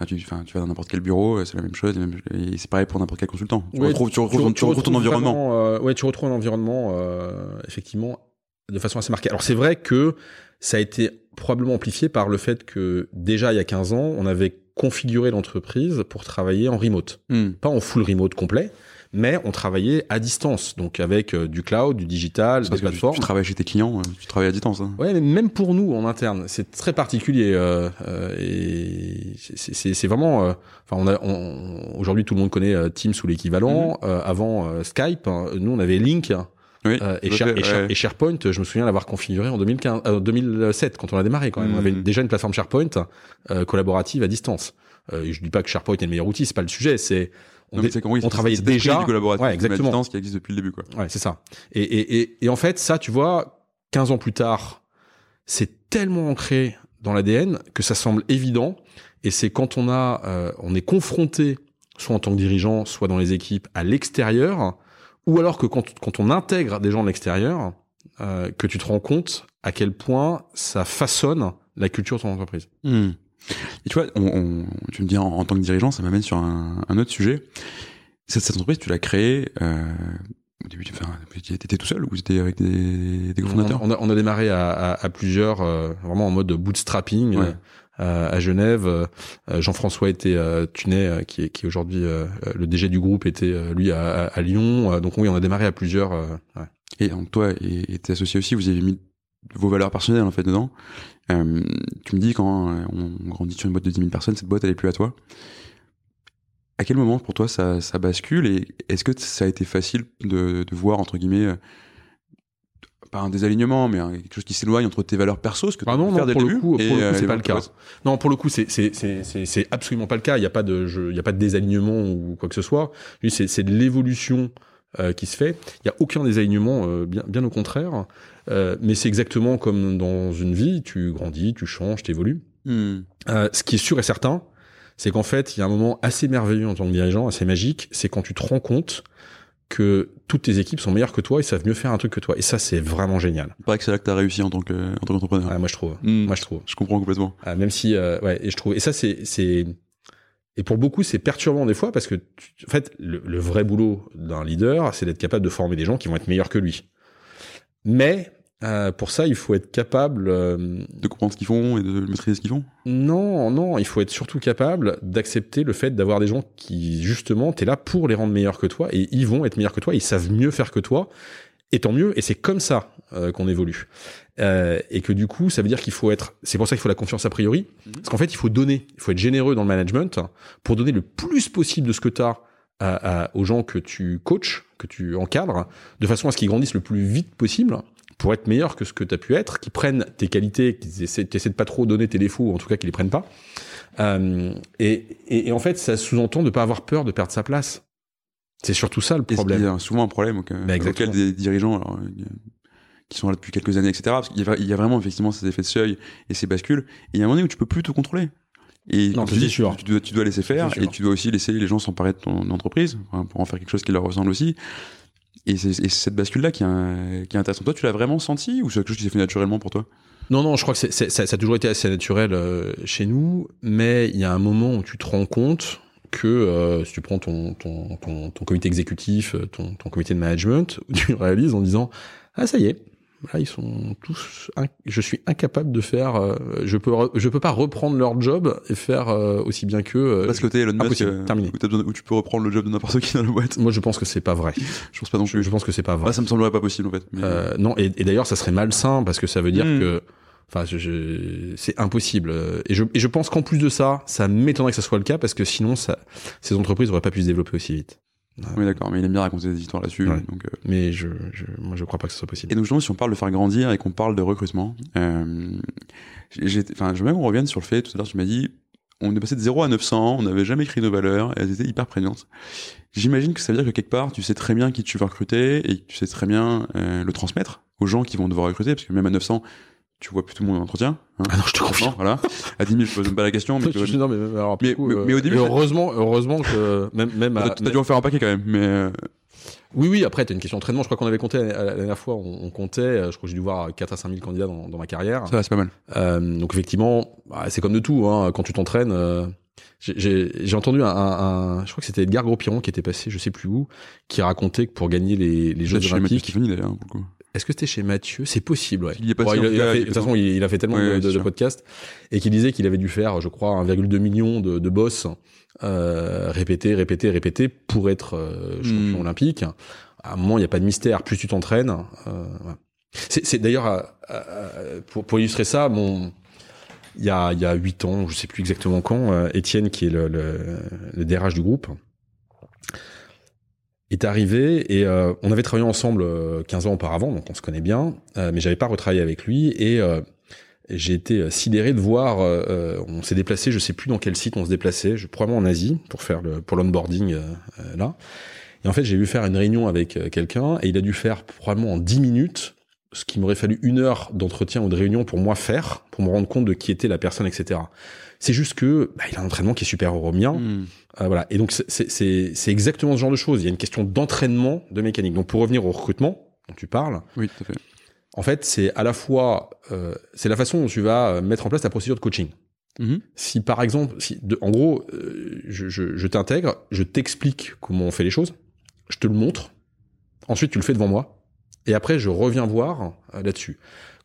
Enfin, tu, vas dans n'importe quel bureau, euh, c'est la même chose, et c'est pareil pour n'importe quel consultant. Tu retrouves, tu retrouves, tu retrouves ton environnement. euh, ouais, tu retrouves un environnement euh, effectivement de façon assez marquée. Alors c'est vrai que ça a été probablement amplifié par le fait que déjà il y a 15 ans, on avait configuré l'entreprise pour travailler en remote, Hmm. pas en full remote complet, mais on travaillait à distance, donc avec euh, du cloud, du digital, des tu, plateformes. tu travailles chez tes clients, euh, tu travailles à distance. Hein. Ouais, mais même pour nous en interne, c'est très particulier euh, euh, et c'est- vraiment. euh, Enfin, on a on- aujourd'hui tout le monde connaît Teams ou l'équivalent. Euh, avant Skype, hein, nous on avait Link Oui, Euh, et, tout à Share- fait, et Share- ouais. et SharePoint, je me souviens l'avoir configuré en 2015, euh, 2007 quand on a démarré quand même. On avait Mhm. déjà une plateforme SharePoint euh, collaborative à distance. Euh, je dis pas que SharePoint est le meilleur outil, c'est pas le sujet. C'est on, dé- oui, on travaillait déjà. du collaboratif, Ouais, exactement. qui existe depuis le début, quoi. Ouais, c'est ça. Et, et, et, et en fait, ça, tu vois, 15 ans plus tard, c'est tellement ancré dans l'ADN que ça semble évident. Et c'est quand on a, euh, on est confronté, soit en tant que dirigeant, soit dans les équipes, à l'extérieur, ou alors que quand, quand on intègre des gens de l'extérieur, euh, que tu te rends compte à quel point ça façonne la culture de ton entreprise. Hmm. Et tu vois, on, on- tu me dis en, en tant que dirigeant, ça m'amène sur un, un autre sujet. Cette, cette entreprise, tu l'as créée. Euh, au début, tu enfin, étais tout seul ou tu étais avec des, des cofondateurs On a, on a démarré à, à, à plusieurs, euh, vraiment en mode bootstrapping. Ouais. euh, à Genève, euh, Jean-François était euh, Tunet, euh, qui est, qui est aujourd'hui le DG du groupe, était euh, lui à, à, Lyon. Euh, donc oui, on a démarré à plusieurs. euh, ouais. Et donc toi et, et tes associés aussi, vous avez mis vos valeurs personnelles en fait dedans. Euh, tu me dis quand euh, on grandit sur une boîte de 10 000 personnes, cette boîte elle est plus à toi. À quel moment pour toi ça, ça bascule et est-ce que ça a été facile de, de voir entre guillemets euh, pas un désalignement mais quelque chose qui s'éloigne entre tes valeurs perso, ce que tu Ah non, peux non, faire dès pour le début coup, pour et, le coup, c'est les pas le cas. Non, pour le coup, c'est c'est c'est c'est c'est absolument pas le cas. Il y a pas de il y a pas de désalignement ou quoi que ce soit. C'est de l'évolution euh, qui se fait. Il y a aucun désalignement, euh, bien bien au contraire. Euh, mais c'est exactement comme dans une vie. Tu grandis, tu changes, tu évolues. Hmm. Euh, ce qui est sûr et certain, c'est qu'en fait, il y a un moment assez merveilleux en tant que dirigeant, assez magique, c'est quand tu te rends compte que toutes tes équipes sont meilleures que toi et savent mieux faire un truc que toi. Et ça, c'est vraiment génial. Il paraît que c'est là que tu as réussi en tant que en tant qu'entrepreneur. Ouais, moi, je trouve. Hmm. Moi, je trouve. Je comprends complètement. Ah, même si, euh, ouais, et je trouve. Et ça, c'est, c'est, et pour beaucoup, c'est perturbant des fois parce que, tu- en fait, le, le vrai boulot d'un leader, c'est d'être capable de former des gens qui vont être meilleurs que lui. Mais euh, pour ça, il faut être capable. euh, De comprendre ce qu'ils font et de maîtriser ce qu'ils font? non, non, il faut être surtout capable d'accepter le fait d'avoir des gens qui, justement, t'es là pour les rendre meilleurs que toi et ils vont être meilleurs que toi, ils savent mieux faire que toi. Et tant mieux, et c'est comme ça euh, qu'on évolue. Euh, et que du coup, ça veut dire qu'il faut être. C'est pour ça qu'il faut la confiance a priori. Parce qu'en fait, il faut donner, il faut être généreux dans le management pour donner le plus possible de ce que tu as aux gens que tu coaches, que tu encadres, de façon à ce qu'ils grandissent le plus vite possible pour être meilleurs que ce que tu as pu être, qu'ils prennent tes qualités, qu'ils essaient, essaient de pas trop donner tes défauts, ou en tout cas qu'ils les prennent pas. Euh, et, et, et en fait, ça sous-entend de pas avoir peur de perdre sa place. C'est surtout ça le problème. A souvent un problème auquel, Bah, auquel des dirigeants alors, euh, qui sont là depuis quelques années, etc. Parce qu'il y, a- il y a vraiment effectivement ces effets de seuil et ces bascules. Et il y a un moment où tu peux plus tout contrôler. Et Non, tu dis, sûr. Tu, dois, tu dois laisser faire et tu dois aussi laisser les gens s'emparer de ton entreprise enfin, pour en faire quelque chose qui leur ressemble aussi. Et c'est et c'est cette bascule-là qui, est qui est intéressante. Toi, tu l'as vraiment senti ou c'est quelque chose qui s'est fait naturellement pour toi? Non, non, je crois que c'est, c'est- ça, ça a toujours été assez naturel euh, chez nous, mais il y a un moment où tu te rends compte que euh, si tu prends ton, ton, ton, ton comité exécutif, euh, ton, ton comité de management, tu réalises en disant ah ça y est, là ils sont tous, inc- je suis incapable de faire, euh, je peux re- je peux pas reprendre leur job et faire euh, aussi bien qu'eux. euh, Parce que t'es Elon Musk, euh, terminé. où, t'as besoin- où tu peux reprendre le job de n'importe qui dans la boîte. moi je pense que c'est pas vrai. Je pense pas non plus. je pense que c'est pas vrai. Ah, ça me semblerait pas possible en fait. Mais- Euh, non, et, et d'ailleurs, ça serait malsain parce que ça veut dire Hmm. que, enfin, je- je- c'est impossible. Euh, Et je, et je pense qu'en plus de ça, ça m'étonnerait que ça soit le cas parce que sinon, ça, ces entreprises n'auraient pas pu se développer aussi vite. Oui, d'accord, mais il aime bien raconter des histoires là-dessus. Ouais. Donc, euh, Mais je, je, moi, je crois pas que ce soit possible. Et donc justement, si on parle de faire grandir et qu'on parle de recrutement, euh, j'ai- enfin, j'aimerais qu'on revienne sur le fait, tout à l'heure tu m'as dit, on est passé de 0 à 900, on n'avait jamais écrit nos valeurs, elles étaient hyper prégnantes. J'imagine que ça veut dire que quelque part, tu sais très bien qui tu veux recruter et tu sais très bien euh, le transmettre aux gens qui vont devoir recruter, parce que même à 900, tu vois plus tout le monde en entretien. hein. Ah non, je te confirme. Voilà. À 10 000, je pose même pas la question, mais non, mais, mais alors, Mais- coup, mais- euh, mais au début, et ça- heureusement, heureusement que même, même à- t'as dû en faire un paquet quand même, mais euh, Oui, oui, après, t'as une question d'entraînement. Je crois qu'on avait compté la, la dernière fois, on, on comptait, euh, je crois que j'ai dû voir 4 à 5 000 candidats dans, dans ma carrière. ça va, c'est pas mal. Euh, donc effectivement, bah, c'est comme de tout. Hein, quand tu t'entraînes, euh, j'ai- entendu un, un- un- je crois que c'était Edgar Gros-Piron qui était passé, je sais plus où, qui racontait que pour gagner les, les Jeux Peut-être chez Mathieu Olympiques, Stéphanie d'ailleurs. Est-ce que c'était chez Mathieu? C'est possible. Ouais. Il y est passé, Bon, il, il a fait- de toute façon, il, a fait tellement Ouais, de, ouais, podcasts et qui disait qu'il avait dû faire, je crois, 1,2 million de, de boss euh, répétés, répétés, répétés pour être euh, champion Hmm. olympique. À un moment, il n'y a pas de mystère. Plus tu t'entraînes. euh, voilà. C'est d'ailleurs pour, pour illustrer ça, mon il y a il y a huit ans, je sais plus exactement quand, euh, Étienne qui est le, le, le DRH du groupe est arrivé et euh, on avait travaillé ensemble euh, 15 ans auparavant, donc on se connaît bien, euh, mais j'avais pas retravaillé avec lui et euh, j'ai été euh, sidéré de voir. euh, euh, on s'est déplacé, je sais plus dans quel site on se déplaçait, je, probablement en Asie pour faire le pour l'onboarding euh, euh, là. Et en fait, j'ai vu faire une réunion avec euh, quelqu'un et il a dû faire probablement en 10 minutes ce qui m'aurait fallu une heure d'entretien ou de réunion pour moi faire, pour me rendre compte de qui était la personne, etc. C'est juste que bah, il a un entraînement qui est supérieur au mien. Hmm. Euh, voilà. Et donc c'est- c'est c'est- c'est exactement ce genre de choses. Il y a une question d'entraînement de mécanique. Donc pour revenir au recrutement dont tu parles, Oui, tout à fait. en fait c'est à la fois euh, c'est la façon dont tu vas euh, mettre en place ta procédure de coaching. Mhm. Si par exemple, si de, en gros, euh, je, t'intègre, je t'explique comment on fait les choses, je te le montre, ensuite tu le fais devant moi, et après je reviens voir là-dessus.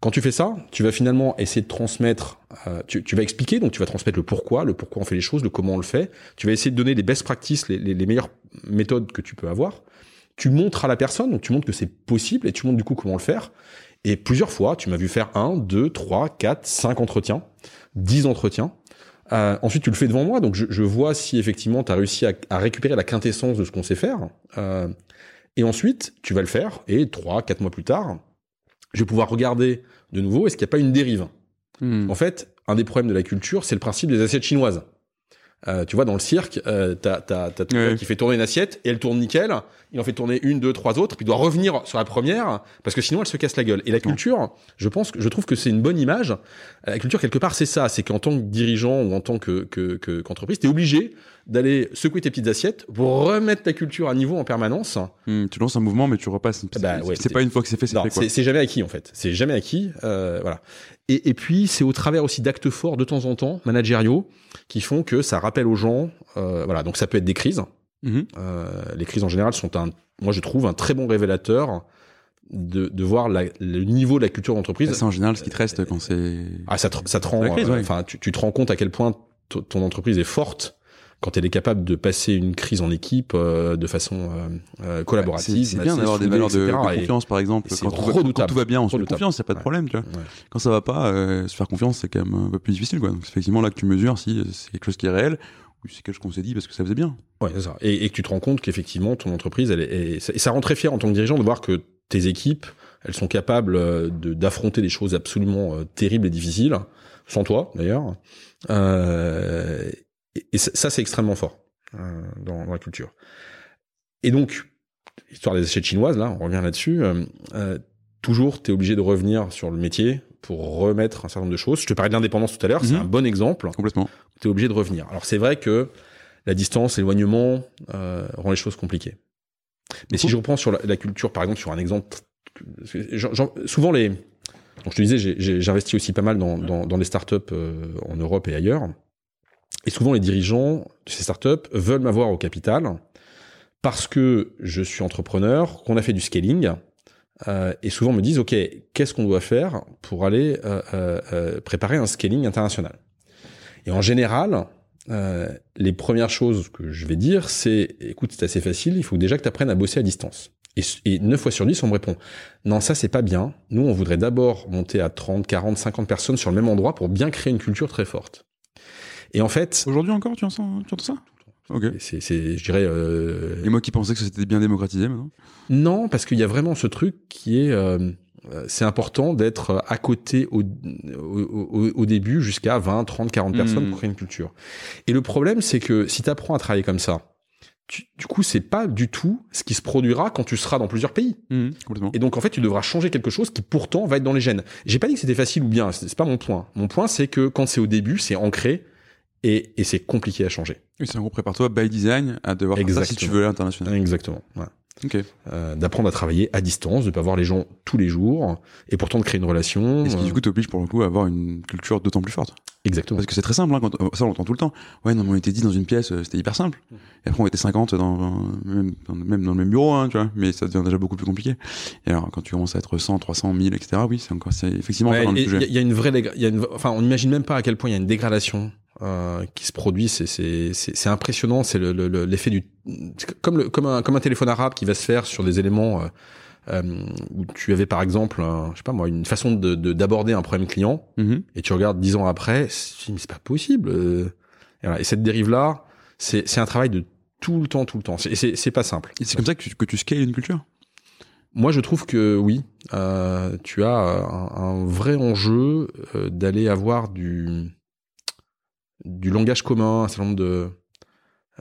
Quand tu fais ça, tu vas finalement essayer de transmettre, euh, tu, vas expliquer, donc tu vas transmettre le pourquoi, le pourquoi on fait les choses, le comment on le fait. Tu vas essayer de donner les best practices, les, meilleures méthodes que tu peux avoir. Tu montres à la personne, donc tu montres que c'est possible, et tu montres du coup comment le faire. Et plusieurs fois, tu m'as vu faire un, deux, trois, quatre, cinq entretiens, dix entretiens. Euh, ensuite, tu le fais devant moi, donc je, vois si effectivement tu as réussi à, à récupérer la quintessence de ce qu'on sait faire. Euh, et ensuite, tu vas le faire, et trois, quatre mois plus tard, je vais pouvoir regarder de nouveau est-ce qu'il n'y a pas une dérive? Hmm. En fait, un des problèmes de la culture, c'est le principe des assiettes chinoises. Euh, tu vois, dans le cirque, euh, t'as t'as t'as Ouais. qui fait tourner une assiette et elle tourne nickel. Il en fait tourner une, deux, trois autres, puis il doit revenir sur la première parce que sinon elle se casse la gueule. Et la culture, je pense, que je trouve que c'est une bonne image. La culture quelque part, c'est ça, c'est qu'en tant que dirigeant ou en tant que que que- qu'entreprise, t'es obligé d'aller secouer tes petites assiettes pour remettre ta culture à niveau en permanence. Hmm, Tu lances un mouvement, mais tu repasses. Bah, ouais, c'est c'est- pas une fois que c'est fait, c'est fait quoi. c'est c'est jamais acquis en fait. C'est jamais acquis. Euh, voilà. Et, et puis c'est au travers aussi d'actes forts de temps en temps, managériaux, qui font que ça rappelle aux gens. euh, voilà. Donc ça peut être des crises. Mhm. Euh, les crises en général sont un, moi je trouve un très bon révélateur de, de voir la- le niveau de la culture d'entreprise. C'est en général ce qui te reste quand c'est. Ah, ça te, ça te rend. Crise, euh, ouais. Enfin, tu, tu te rends compte à quel point ton entreprise est forte quand elle est capable de passer une crise en équipe euh, de façon euh, euh, collaborative. C'est bien d'avoir des valeurs de, confiance, par exemple. Quand tout, va, quand tout va bien, on se fait confiance, y a pas de Ouais. problème, tu vois. Ouais. Quand ça va pas, euh, se faire confiance, c'est quand même un peu plus difficile, quoi. Donc, c'est effectivement là que tu mesures si euh, c'est quelque chose qui est réel c'est quelque chose qu'on s'est dit parce que ça faisait bien. Ouais, c'est ça. Et, que tu te rends compte qu'effectivement, ton entreprise, elle est, et ça- rend très fier en tant que dirigeant de voir que tes équipes, elles sont capables euh, d'affronter des choses absolument euh, terribles et difficiles, sans toi d'ailleurs. Euh, et, ça, c'est extrêmement fort dans, la culture. Et donc, histoire des assiettes chinoises, là, on revient là-dessus. toujours, tu es obligé de revenir sur le métier pour remettre un certain nombre de choses. Je te parlais de l'indépendance tout à l'heure, c'est Mhm. un bon exemple Complètement. tu es obligé de revenir. Alors c'est vrai que la distance, l'éloignement euh, rend les choses compliquées. Mais si je reprends sur la, la culture, par exemple, sur un exemple, souvent les, donc je te disais, j'investis aussi pas mal dans, dans, dans des startups euh, en Europe et ailleurs. Et souvent les dirigeants de ces startups veulent m'avoir au capital parce que je suis entrepreneur, qu'on a fait du scaling, euh, et souvent me disent, OK, qu'est-ce qu'on doit faire pour aller euh, euh, euh, préparer un scaling international? Et en général, euh, les premières choses que je vais dire, c'est, écoute, c'est assez facile, il faut déjà que tu apprennes à bosser à distance. Et, et 9 fois sur 10, on me répond, non, ça c'est pas bien. Nous, on voudrait d'abord monter à 30, 40, 50 personnes sur le même endroit pour bien créer une culture très forte. Et en fait, Aujourd'hui encore, tu entends, tu entends ça? Ok. c'est, c'est, je dirais, euh, Et moi qui pensais que c'était bien démocratisé maintenant. non, parce qu'il y a vraiment ce truc qui est, euh, euh, c'est important d'être à côté au, au, au- début jusqu'à 20, 30, 40 personnes Mm. pour créer une culture. Et le problème, c'est que si tu apprends à travailler comme ça, tu- du coup, c'est pas du tout ce qui se produira quand tu seras dans plusieurs pays. Complètement. Et donc, en fait, tu devras changer quelque chose qui pourtant va être dans les gènes. J'ai pas dit que c'était facile ou bien, c'est c'est pas mon point. Mon point, c'est que quand c'est au début, c'est ancré et, et c'est compliqué à changer. Oui, c'est en gros, prépare-toi by design à devoir faire ça si tu veux l'international. Exactement. Ouais. Ok. Euh, d'apprendre à travailler à distance, de pas voir les gens tous les jours, et pourtant de créer une relation. Et ce qui euh, du coup t'oblige pour le coup à avoir une culture d'autant plus forte. exactement. Parce que c'est très simple, hein, quand, ça on l'entend tout le temps. Ouais, non, mais on était 10 dans une pièce, euh, c'était hyper simple. Et après on était 50 dans, même, dans, même dans le même bureau, hein, tu vois. Mais ça devient déjà beaucoup plus compliqué. Et alors quand tu commences à être 100, 300, 1000, etc., oui, c'est encore, c'est effectivement Ouais, Il sujet. y, y a une vraie, y a une, enfin, on n'imagine même pas à quel point il y a une dégradation euh, qui se produit. C'est, c'est, c'est, c'est impressionnant. C'est le, le- le- l'effet du, comme le, comme un, comme un téléphone arabe qui va se faire sur des éléments euh, euh, où tu avais par exemple, un- je sais pas moi, une façon de, de- d'aborder un problème client, Mhm. et tu regardes dix ans après, c'est, pas possible. euh. Et, voilà. Et cette dérive là, c'est, c'est un travail de tout le temps, tout le temps. C'est- C'est c'est pas simple. Et c'est comme ça que tu, que tu scales une culture? Moi, je trouve que oui, euh, tu as un, un vrai enjeu euh, d'aller avoir du du langage commun, un certain nombre de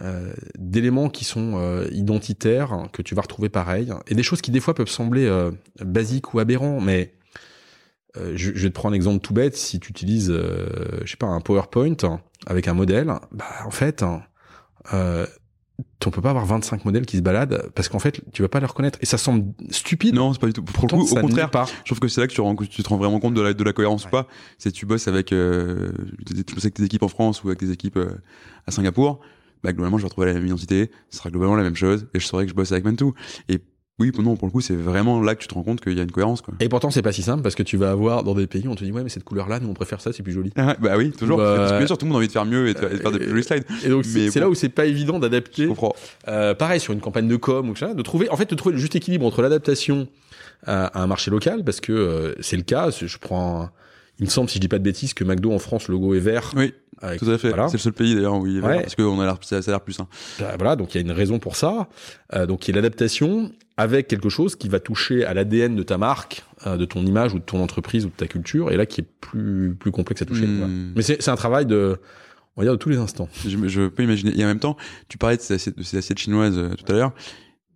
euh, d'éléments qui sont euh, identitaires que tu vas retrouver pareil et des choses qui des fois peuvent sembler euh, basiques ou aberrants, mais euh, je, je vais te prendre un exemple tout bête. Si tu utilises, euh, je sais pas, un PowerPoint avec un modèle, bah en fait, euh, on peut pas avoir 25 modèles qui se baladent parce qu'en fait, tu vas pas les reconnaître. Et ça semble stupide. Non, c'est pas du tout. Pour le coup, au contraire, pas. je trouve que c'est là que tu, rends- que tu te rends vraiment compte de la, de la cohérence ou pas. C'est tu bosses avec, euh, tu bosses avec tes équipes en France ou avec tes équipes euh, à Singapour. Bah, globalement, je vais retrouver la même identité. Ce sera globalement la même chose. Et je saurais que je bosse avec Mantou. Et oui, pour- non, pour le coup, c'est vraiment là que tu te rends compte qu'il y a une cohérence, quoi. Et pourtant, c'est pas si simple parce que tu vas avoir dans des pays, on te dit ouais, mais cette couleur-là, nous on préfère ça, c'est plus joli. Ah bah oui, toujours. Bah, Parce que bien sûr, tout le monde a envie de faire mieux et de, faire- et de faire des plus jolis slides. Et donc c'est bon. là où c'est pas évident d'adapter. Euh, pareil sur une campagne de com ou ça, de trouver, en fait, de trouver le juste équilibre entre l'adaptation à, à un marché local parce que euh, c'est le cas. Je prends, un- il me semble si je dis pas de bêtises que McDo en France le logo est vert. Oui, avec- tout à fait. Voilà. C'est le seul pays d'ailleurs où il est vert, Ouais. parce qu'on a l'air, ça a l'air plus sain. Bah, voilà, donc il y a une raison pour ça. Euh, donc il y a l'adaptation avec quelque chose qui va toucher à l'ADN de ta marque, euh, de ton image ou de ton entreprise ou de ta culture, et là qui est plus plus complexe à toucher. Hmm. Mais c'est c'est un travail de, on va dire de tous les instants. Je, je peux imaginer. Et en même temps, tu parlais de ces assiettes, de ces assiettes chinoises euh, tout à l'heure.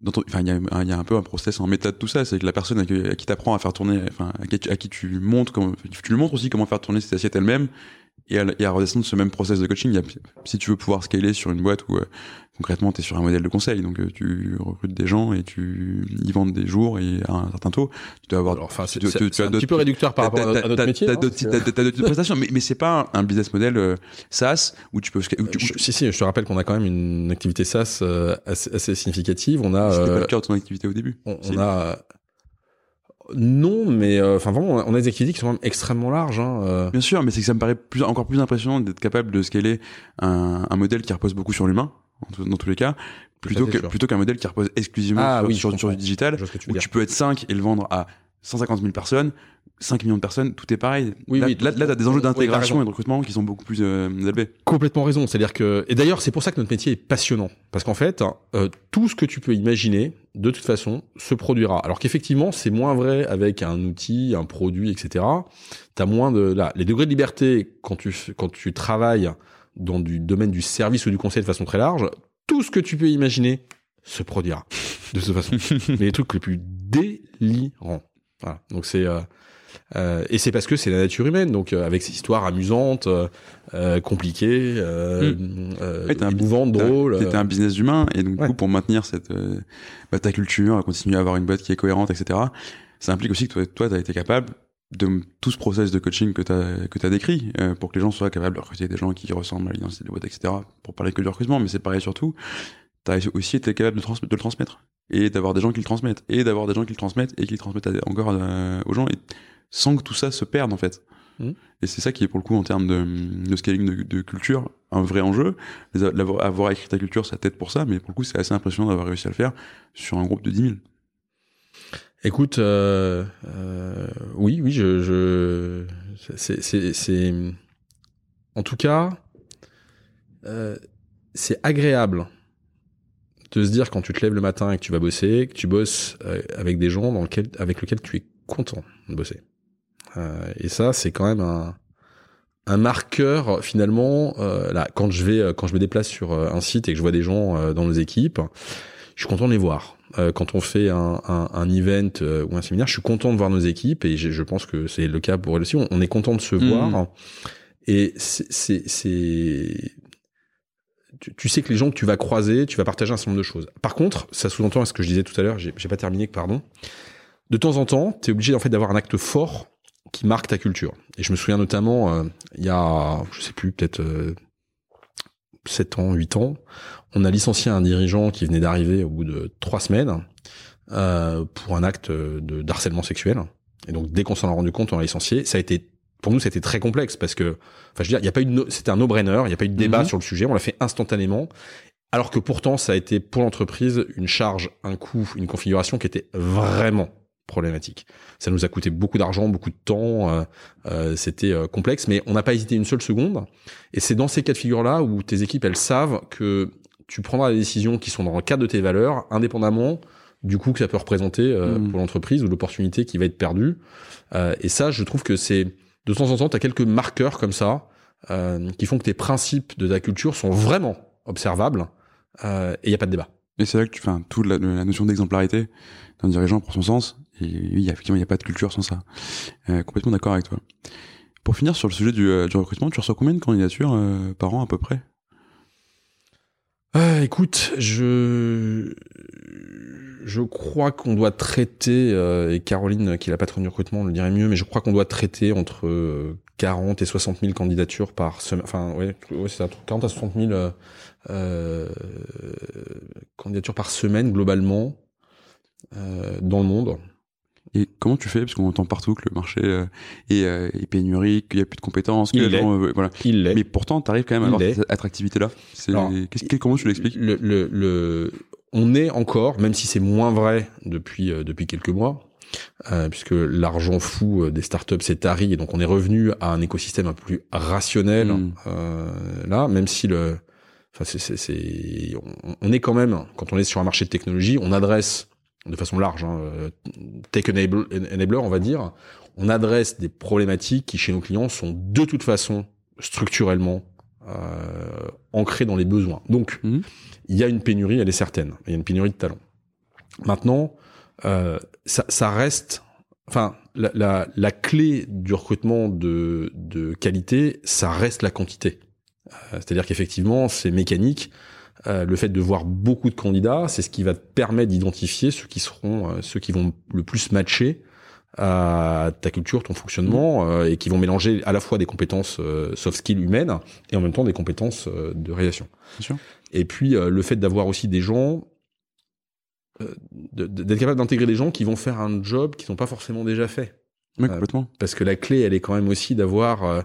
Enfin, il y, a un- il y a un peu un process en méta de tout ça. C'est que la personne à qui, qui t'apprends à faire tourner, enfin, à qui, tu- à qui tu montres comment, tu lui montres aussi comment faire tourner cette assiette elle-même et à, et à redescendre ce même process de coaching. Il y a- si tu veux pouvoir scaler sur une boîte où euh, concrètement tu es sur un modèle de conseil, donc euh, tu recrutes des gens et tu y vendent des jours et à un certain taux, tu dois avoir. Alors, enfin, c'est tu- c'est- tu- tu c'est as un petit peu réducteur par rapport à notre, métier. T'as hein, d'autres t'as- d'autres prestations, mais, mais c'est pas un business model euh, SaaS où tu peux. où tu- où Je- tu- si, si, je te rappelle qu'on a quand même une activité SaaS euh, assez, assez significative. On a, C'était pas euh, le cœur de ton activité au début. on, on a, non, mais euh, enfin vraiment, on a- des activités qui sont quand même extrêmement larges. Hein, euh. Bien sûr, mais c'est que ça me paraît plus, encore plus impressionnant d'être capable de scaler un, un modèle qui repose beaucoup sur l'humain, dans tous les cas, plutôt fait que sûr. plutôt qu'un modèle qui repose exclusivement Ah sur, oui, je sur, sur comprends. du digital, tu où dire. tu peux être 5 et le vendre à 150 000 personnes, 5 millions de personnes, tout est pareil. Oui, là, oui, là, là, t'as des enjeux d'intégration et de recrutement qui sont beaucoup plus euh, élevés. Complètement raison. C'est-à-dire que, et d'ailleurs, c'est pour ça que notre métier est passionnant. Parce qu'en fait, euh, tout ce que tu peux imaginer, de toute façon, se produira. Alors qu'effectivement, c'est moins vrai avec un outil, un produit, etc. T'as moins de, là, les degrés de liberté quand tu, quand tu travailles dans du domaine du service ou du conseil de façon très large, tout ce que tu peux imaginer se produira. De toute façon. Mais les trucs les plus délirants. Voilà. Donc c'est, euh, euh, et c'est parce que c'est la nature humaine, donc euh, avec ces histoires amusantes, euh, euh, compliquées, euh, euh, Ouais, émouvantes, drôles. T'es un business humain et donc du Ouais. coup pour maintenir cette bah, ta culture, continuer à avoir une boîte qui est cohérente, etc. Ça implique aussi que toi, toi, t'as été capable de tout ce process de coaching que t'as que t'as décrit euh, pour que les gens soient capables de recruter des gens qui ressemblent à l'identité de boîte, etc. Pour parler que du recrutement, mais c'est pareil surtout. T'as aussi été capable de, trans- de le transmettre et d'avoir des gens qui le transmettent et d'avoir des gens qui le transmettent et qui le transmettent à- encore euh, aux gens et sans que tout ça se perde en fait. Mhm. Et c'est ça qui est pour le coup en termes de, de scaling de, de culture un vrai enjeu. Avoir écrit ta culture, ça t'aide pour ça, mais pour le coup c'est assez impressionnant d'avoir réussi à le faire sur un groupe de 10 000. Écoute, euh, euh, oui, oui, je, je c'est, c'est, c'est, en tout cas, euh, c'est agréable de se dire quand tu te lèves le matin et que tu vas bosser, que tu bosses euh, avec des gens dans lequel, avec lesquels tu es content de bosser. Euh, et ça, c'est quand même un, un marqueur finalement. Euh, là, quand je vais, quand je me déplace sur euh, un site et que je vois des gens euh, dans nos équipes, je suis content de les voir. Euh, quand on fait un, un, un event euh, ou un séminaire, je suis content de voir nos équipes et je, je pense que c'est le cas pour elles aussi. On, on est content de se Mhm. voir et c'est, tu, tu sais que les gens que tu vas croiser, tu vas partager un certain nombre de choses. Par contre, ça sous-entend à ce que je disais tout à l'heure, j'ai, j'ai pas terminé, pardon. De temps en temps, tu es obligé en fait d'avoir un acte fort qui marque ta culture. Et je me souviens notamment, euh, il y a, je sais plus, peut-être euh, 7 ans, 8 ans, on a licencié un dirigeant qui venait d'arriver au bout de trois semaines euh, pour un acte de d'harcèlement sexuel. Et donc dès qu'on s'en a rendu compte, on l'a licencié. Ça a été pour nous, c'était très complexe parce que, enfin, je veux dire, il y a pas eu no- c'était un no-brainer, il n'y a pas eu de débat Mhm. sur le sujet. On l'a fait instantanément. Alors que pourtant, ça a été pour l'entreprise une charge, un coût, une configuration qui était vraiment problématique. Ça nous a coûté beaucoup d'argent, beaucoup de temps. euh, euh, c'était euh, complexe, mais on n'a pas hésité une seule seconde. Et c'est dans ces cas de figure-là où tes équipes, elles savent que tu prendras des décisions qui sont dans le cadre de tes valeurs, indépendamment du coup que ça peut représenter euh, Mm. pour l'entreprise ou l'opportunité qui va être perdue. Euh, et ça, je trouve que c'est de temps en temps, tu as quelques marqueurs comme ça euh, qui font que tes principes de ta culture sont vraiment observables euh, et il y a pas de débat. Et c'est là que tu fais toute la, la notion d'exemplarité d'un dirigeant pour son sens. Et oui, effectivement, il n'y a pas de culture sans ça. Euh, complètement d'accord avec toi. Pour finir sur le sujet du, euh, du recrutement, tu reçois combien de candidatures euh, par an à peu près? Euh, écoute, je je crois qu'on doit traiter euh, et Caroline, qui est la patronne du recrutement, le dirait mieux, mais je crois qu'on doit traiter entre euh, 40 et 60 000 candidatures par semaine. Enfin, ouais, ouais c'est ça, 40 à 60 000 euh, euh, candidatures par semaine globalement dans le monde. Et comment tu fais? Parce qu'on entend partout que le marché euh, est, euh, est pénurique, qu'il n'y a plus de compétences, que Il les l'est. gens, euh, voilà. Il. Mais pourtant, tu arrives quand même à Il avoir cette attractivité-là. Comment tu l'expliques? le, le, le- on est encore, même si c'est moins vrai depuis depuis quelques mois, euh, puisque l'argent fou des startups s'est tari et donc on est revenu à un écosystème un peu plus rationnel Mm. euh, là, même si le, enfin c'est c'est c'est- on, on est quand même quand on est sur un marché de technologie, on adresse de façon large, hein, euh, tech enable- enabler, on va dire, on adresse des problématiques qui chez nos clients sont de toute façon structurellement euh, ancrées dans les besoins. Donc Mhm. il y a une pénurie, elle est certaine. Il y a une pénurie de talents. Maintenant, euh, ça, ça reste, enfin, la, la, la clé du recrutement de, de qualité, ça reste la quantité. Euh, C'est-à-dire qu'effectivement, c'est mécanique. Euh, le fait de voir beaucoup de candidats, c'est ce qui va te permettre d'identifier ceux qui seront, euh, ceux qui vont le plus matcher à ta culture, ton fonctionnement, euh, et qui vont mélanger à la fois des compétences euh, soft skills humaines et en même temps des compétences euh, de réalisation. Bien sûr. Et puis euh, le fait d'avoir aussi des gens, euh, d'être capable d'intégrer des gens qui vont faire un job qu'ils n'ont pas forcément déjà fait. Euh, complètement. Parce que la clé, elle est quand même aussi d'avoir, euh,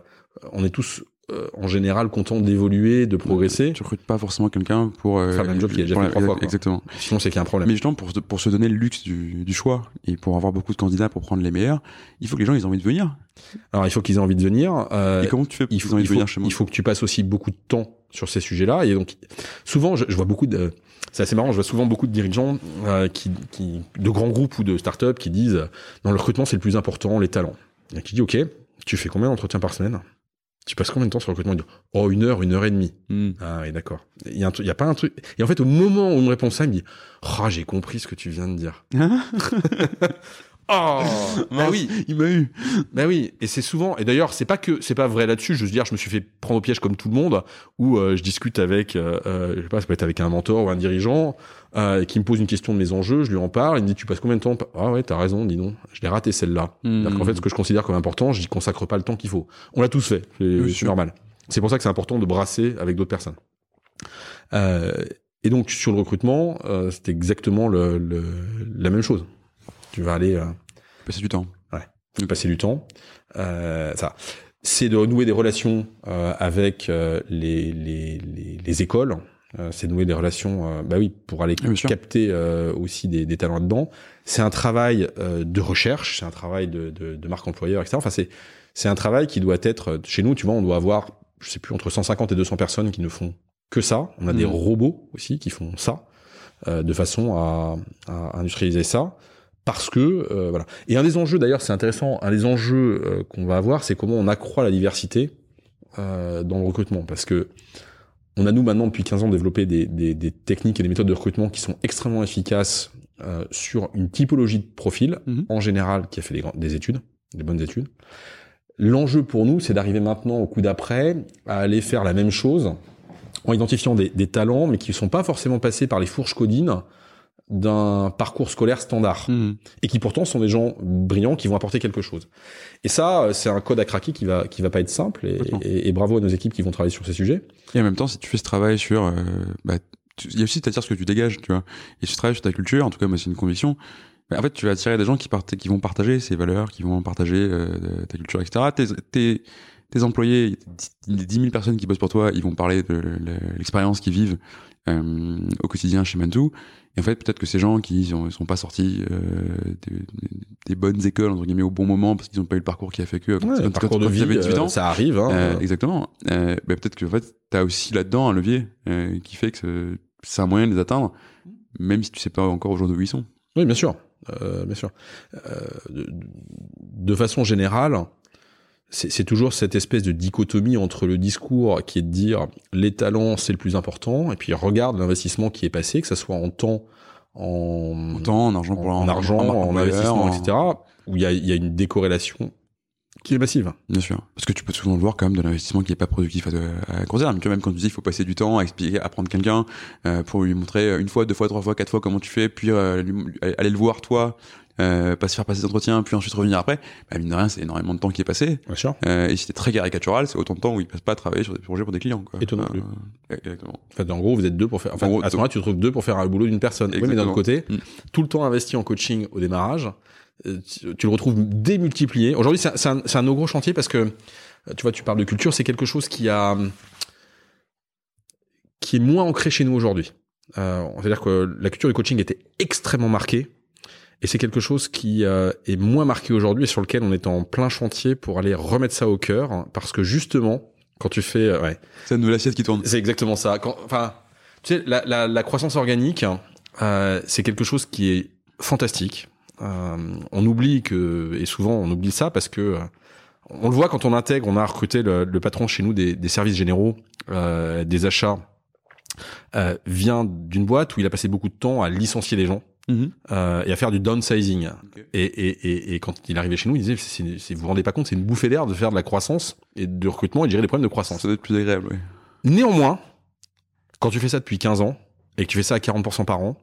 on est tous euh, en général contents d'évoluer, de progresser. Tu recrutes pas forcément quelqu'un pour euh, Faire le même job qu'il a déjà fait la- trois fois, quoi. Exactement. Sinon, c'est qu'il y a un problème. Mais justement, pour, se- pour se donner le luxe du, du choix et pour avoir beaucoup de candidats pour prendre les meilleurs, il faut que les gens ils aient envie de venir. Alors, il faut qu'ils aient envie de venir. euh, et comment tu fais pour il qu'ils faut, aient envie de venir chez moi il faut que tu passes aussi beaucoup de temps sur ces sujets-là. Et donc, souvent, je, je vois beaucoup de. C'est assez marrant, je vois souvent beaucoup de dirigeants euh, qui, qui, de grands groupes ou de startups qui disent euh, non, le recrutement c'est le plus important, les talents. Et qui dit ok, tu fais combien d'entretiens par semaine? Tu passes combien de temps sur le recrutement disent, Oh, une heure, une heure et demie. Hmm. Ah oui, d'accord. Il y a un y a pas un truc. Et en fait, au moment où il me répond ça, il me dit oh, j'ai compris ce que tu viens de dire. Oh, bah oui, Il m'a eu. bah oui, et c'est souvent, et d'ailleurs, c'est pas que, c'est pas vrai là-dessus, je veux dire, je me suis fait prendre au piège comme tout le monde, où euh, je discute avec, euh, euh, je sais pas, ça peut être avec un mentor ou un dirigeant, qui me pose une question de mes enjeux, je lui en parle, il me dit, tu passes combien de temps Ah ouais, t'as raison, dis donc, je l'ai raté celle-là. Hmm. C'est-à-dire qu'en fait, ce que je considère comme important, je n'y consacre pas le temps qu'il faut. On l'a tous fait, c'est normal. C'est pour ça que c'est important de brasser avec d'autres personnes. Et donc, sur le recrutement, c'est exactement le, le- la même chose. Tu vas aller... euh, Passer du temps. de passer du temps. Euh, ça, c'est de renouer des relations euh, avec euh, les, les, les, les écoles. Euh, c'est de nouer des relations, euh, bah oui, pour aller Ah, bien sûr. capter euh, aussi des, des talents là-dedans. C'est un travail euh, de recherche, c'est un travail de, de, de marque employeur, etc. Enfin, c'est c'est un travail qui doit être chez nous. Tu vois, on doit avoir, je sais plus, entre 150 et 200 personnes qui ne font que ça. On a des Mhm. robots aussi qui font ça, euh, de façon à, à industrialiser ça parce que euh, voilà. Et un des enjeux d'ailleurs, c'est intéressant, un des enjeux euh, qu'on va avoir, c'est comment on accroît la diversité euh, dans le recrutement, parce que on a nous maintenant depuis 15 ans développé des, des, des techniques et des méthodes de recrutement qui sont extrêmement efficaces euh, sur une typologie de profil Mhm. en général qui a fait des, des études, des bonnes études. L'enjeu pour nous, c'est d'arriver maintenant au coup d'après à aller faire la même chose en identifiant des, des talents, mais qui ne sont pas forcément passés par les fourches codines d'un parcours scolaire standard Hmm. et qui pourtant sont des gens brillants qui vont apporter quelque chose. Et ça, euh, c'est un code à craquer qui va qui va pas être simple et, Complètement. et- et bravo à nos équipes qui vont travailler sur ces sujets. Et en même temps, si tu fais ce travail sur, euh, bah, tu- il y a aussi t'attires ce que tu dégages, tu vois. Et si tu travailles sur ta culture, en tout cas, moi, c'est une conviction. bah, en fait, tu vas attirer des gens qui, partent, qui vont partager ces valeurs, qui vont partager euh, ta culture, etc. Tes, tes, tes employés, les 10 000 personnes qui bossent pour toi, ils vont parler de le- l'expérience qu'ils vivent euh, au quotidien chez Mantou. Et en fait, peut-être que ces gens qui sont, sont pas sortis euh, des, des bonnes écoles, entre guillemets, au bon moment, parce qu'ils n'ont pas eu le parcours qui a fait que Ouais, le parcours de vie, 18 euh, ans, ça arrive. Hein, euh, exactement. Euh, bah, peut-être que en fait, t'as aussi là-dedans un levier euh, qui fait que c'est un moyen de les atteindre, même si tu sais pas encore aujourd'hui où ils sont. Oui, bien sûr, euh, bien sûr. Euh, de, de, façon générale, c'est toujours cette espèce de dichotomie entre le discours qui est de dire les talents c'est le plus important et puis regarde l'investissement qui est passé, que ça soit en temps, en, en temps, en argent, pour en, en argent, en, en investissement, en... etc. Où il y a, y a une décorrélation qui est massive. Bien sûr. Parce que tu peux souvent le voir quand même de l'investissement qui est pas productif à, à court terme. Tu vois, même quand tu dis il faut passer du temps à expliquer, apprendre quelqu'un, euh, pour lui montrer une fois, deux fois, trois fois, quatre fois comment tu fais, puis euh, lui, aller le voir toi, euh, pas se faire passer des entretiens, puis ensuite revenir après, bah, mine de rien, c'est énormément de temps qui est passé. Bien sûr. Euh, et si t'es très caricatural, c'est autant de temps où il passe pas à travailler sur des projets pour des clients. Quoi. Étonnant. Euh, exactement. En fait, en gros, vous êtes deux pour faire. Enfin, gros, à ce moment-là, tu te trouves deux pour faire un boulot d'une personne. Oui, mais d'un autre côté, tout le temps investi en coaching au démarrage, tu, tu le retrouves démultiplié. Aujourd'hui, c'est un, un, un gros chantier parce que, tu vois, tu parles de culture, c'est quelque chose qui a qui est moins ancré chez nous aujourd'hui. Euh, C'est-à-dire que la culture du coaching était extrêmement marquée et c'est quelque chose qui euh, est moins marqué aujourd'hui et sur lequel on est en plein chantier pour aller remettre ça au cœur. Hein, parce que justement, quand tu fais... Euh, ouais, c'est une nouvelle assiette qui tourne. C'est exactement ça. Enfin, tu sais, la, la, la croissance organique, euh, c'est quelque chose qui est fantastique. Euh, on oublie que... Et souvent, on oublie ça parce que... Euh, on le voit quand on intègre, on a recruté le, le patron chez nous des, des services généraux, des achats, vient d'une boîte où il a passé beaucoup de temps à licencier les gens Mmh. Euh, et à faire du downsizing. Okay. Et, et, et, et, quand il arrivait chez nous, il disait, si vous vous rendez pas compte, c'est une bouffée d'air de faire de la croissance et de recrutement et de gérer les problèmes de croissance. Ça doit être plus agréable, oui. Néanmoins, quand tu fais ça depuis 15 ans et que tu fais ça à 40% par an,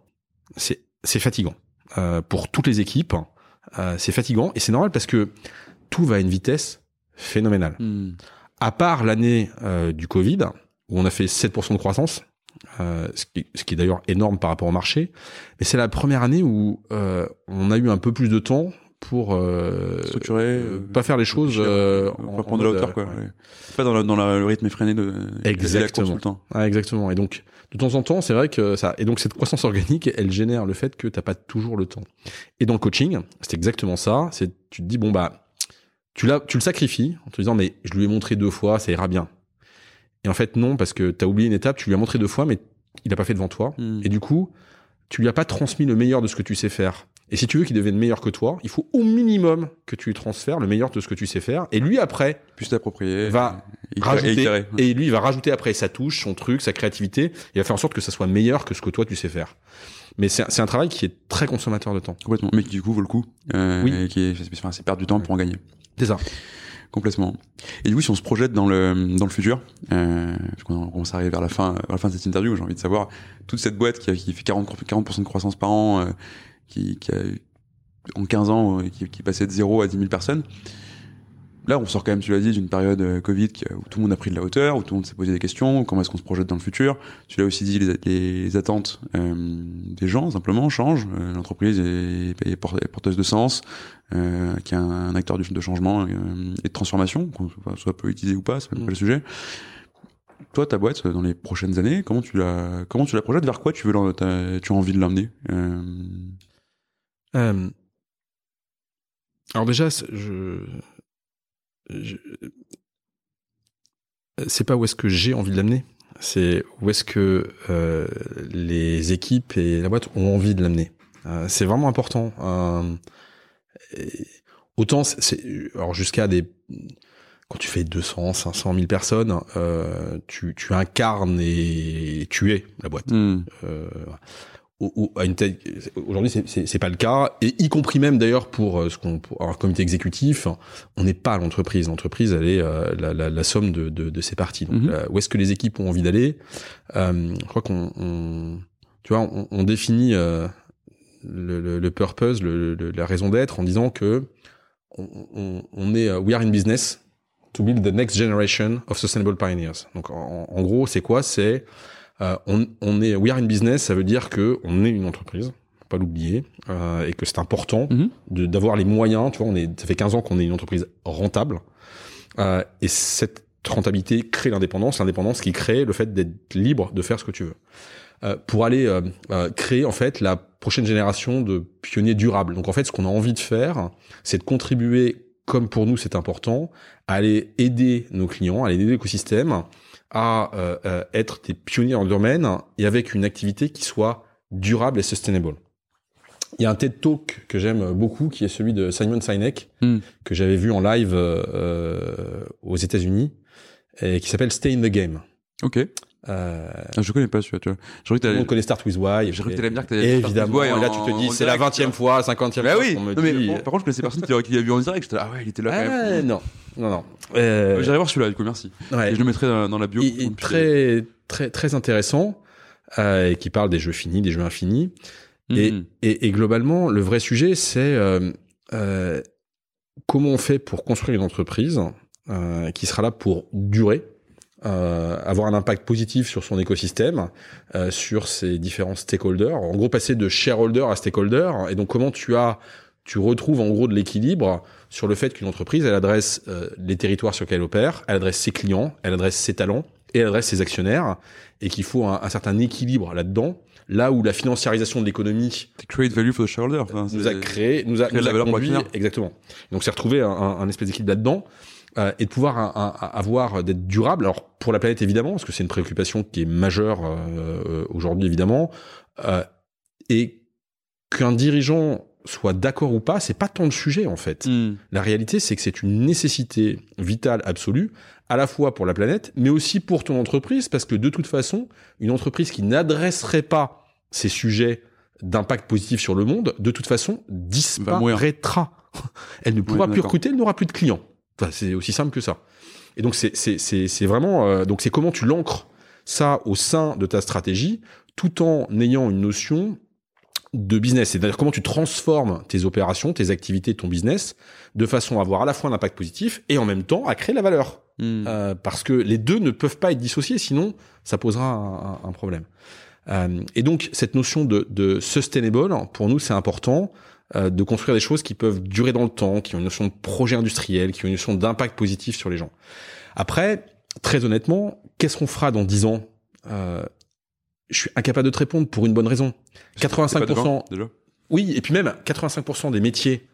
c'est, c'est fatigant. Euh, pour toutes les équipes, euh, c'est fatigant et c'est normal parce que tout va à une vitesse phénoménale. Mmh. À part l'année euh, du Covid, où on a fait 7% de croissance, euh, ce qui, ce qui est d'ailleurs énorme par rapport au marché. Mais c'est la première année où euh, on a eu un peu plus de temps pour euh, structurer, pas faire les choses euh, en, prendre de la hauteur, quoi. Ouais. Pas dans, la, dans la, le rythme effréné de exactement. De ah, exactement. Et donc de temps en temps, c'est vrai que ça. Et donc cette croissance organique, elle génère le fait que t'as pas toujours le temps. Et dans le coaching, c'est exactement ça. C'est tu te dis bon bah tu l'as, tu le sacrifies en te disant mais je lui ai montré deux fois, ça ira bien. Et en fait, non, parce que tu as oublié une étape, tu lui as montré deux fois, mais il n'a pas fait devant toi. Mm. Et du coup, tu lui as pas transmis le meilleur de ce que tu sais faire. Et si tu veux qu'il devienne meilleur que toi, il faut au minimum que tu lui transfères le meilleur de ce que tu sais faire. Et lui, après, puisse t'approprier, va et rajouter, et, et, lui, il va rajouter après sa touche, son truc, sa créativité. Il va faire en sorte que ça soit meilleur que ce que toi tu sais faire. Mais c'est un travail qui est très consommateur de temps. Complètement. Mais qui du coup vaut le coup. Euh, Oui. Et qui est, c'est perdre du temps pour en gagner. C'est ça. Complètement. Et du coup, si on se projette dans le dans le futur, euh, parce qu'on commence à arriver vers la fin vers la fin de cette interview, j'ai envie de savoir toute cette boîte qui, a, qui fait 40 40% de croissance par an, euh, qui, qui a en 15 ans euh, qui, qui passait de 0 à 10 000 personnes. Là, on sort quand même, tu l'as dit, d'une période euh, Covid où tout le monde a pris de la hauteur, où tout le monde s'est posé des questions, comment est-ce qu'on se projette dans le futur. Tu l'as aussi dit, les, les attentes euh, des gens, simplement, changent. Euh, L'entreprise est, est, porteuse de sens, euh, qui est un, un, acteur de changement et de transformation, qu'on soit politisé ou pas, c'est même pas le sujet. Toi, ta boîte, dans les prochaines années, comment tu la, comment tu la projettes? Vers quoi tu veux, as, tu as envie de l'emmener? Alors déjà, je, je... c'est pas où est-ce que j'ai envie de l'amener, c'est où est-ce que euh, les équipes et la boîte ont envie de l'amener. Euh, c'est vraiment important. Euh, autant, c'est, alors jusqu'à des quand tu fais 200, 500 000 personnes, euh, tu, tu incarnes et tu es la boîte. Mm. Euh, à une telle aujourd'hui c'est pas le cas. Et y compris même d'ailleurs pour ce qu'on un comité exécutif on n'est pas l'entreprise. L'entreprise elle est euh, la, la, la, somme de, de, de ses parties. Donc Mhm. euh, où est-ce que les équipes ont envie d'aller? Euh, je crois qu'on on, tu vois on, on définit euh, le, le, le purpose le, le, la raison d'être en disant que on, on, on est we are in business to build the next generation of sustainable pioneers. Donc en, en gros c'est quoi? C'est euh, on, on, est we are in business, ça veut dire que on est une entreprise, faut pas l'oublier, euh, et que c'est important mm -hmm. de d'avoir les moyens. Tu vois, on est, ça fait 15 ans qu'on est une entreprise rentable, euh, et cette rentabilité crée l'indépendance, l'indépendance qui crée le fait d'être libre de faire ce que tu veux. Euh, pour aller euh, créer en fait la prochaine génération de pionniers durables. Donc en fait, ce qu'on a envie de faire, c'est de contribuer, comme pour nous c'est important, à aller aider nos clients, à aller aider l'écosystème à euh, euh, être des pionniers dans le domaine et avec une activité qui soit durable et sustainable. Il y a un TED Talk que j'aime beaucoup, qui est celui de Simon Sinek, Hmm. que j'avais vu en live euh, aux États-Unis, et qui s'appelle Stay in the Game. Ok. Euh, Ah, je connais pas celui-là, tu vois. Je que t'allais- monde connaît Start with Why. J'ai cru que t'allais me dire que with Évidemment. Why et là, tu te dis, c'est la direct, 20e fois, 50e Bah fois oui. me Non, mais dit. par, contre, je connaissais personne qui, qui l'a vu en direct. J'étais là, ah ouais, il était là quand même. Ah, non, non, non. Euh, J'irai voir celui-là, du coup, merci. ouais. Et je le mettrai dans, dans la bio. Il- très, très, très intéressant, euh, et qui parle des jeux finis, des jeux infinis. Et, Mhm. et, et globalement, le vrai sujet, c'est euh, euh, comment on fait pour construire une entreprise euh, qui sera là pour durer, euh, avoir un impact positif sur son écosystème, euh, sur ses différents stakeholders. En gros, passer de shareholder à stakeholder. Et donc, comment tu as, tu retrouves en gros de l'équilibre sur le fait qu'une entreprise, elle adresse euh, les territoires sur lesquels elle opère, elle adresse ses clients, elle adresse ses talents et elle adresse ses actionnaires, et qu'il faut un, un certain équilibre là-dedans. Là où la financiarisation de l'économie create value for the shareholder. Enfin, nous a créé, nous a, nous la a valeur pour conduit, exactement. Donc c'est retrouvé un, un, un espèce d'équilibre là-dedans euh, et de pouvoir un- un- avoir d'être durable. Alors pour la planète évidemment, parce que c'est une préoccupation qui est majeure euh, euh, aujourd'hui évidemment, euh, et qu'un dirigeant soit d'accord ou pas, c'est pas tant le sujet en fait. Mhm. La réalité, c'est que c'est une nécessité vitale absolue, à la fois pour la planète, mais aussi pour ton entreprise, parce que de toute façon, une entreprise qui n'adresserait pas ces sujets d'impact positif sur le monde, de toute façon, disparaîtra. Elle ne pourra plus recruter, elle n'aura plus de clients. Enfin, c'est aussi simple que ça. Et donc, c'est c'est- c'est- c'est vraiment... euh, donc, c'est comment tu l'ancres ça au sein de ta stratégie, tout en ayant une notion de business. C'est-à-dire comment tu transformes tes opérations, tes activités, ton business, de façon à avoir à la fois un impact positif et en même temps à créer de la valeur. Mhm. Euh, parce que les deux ne peuvent pas être dissociés, sinon ça posera un, problème. Euh, et donc cette notion de, de sustainable, pour nous, c'est important euh, de construire des choses qui peuvent durer dans le temps, qui ont une notion de projet industriel, qui ont une notion d'impact positif sur les gens. Après, très honnêtement, qu'est-ce qu'on fera dans 10 ans Je suis incapable de te répondre pour une bonne raison. C'est pas 85%, devant, déjà. oui, et puis même 85% des métiers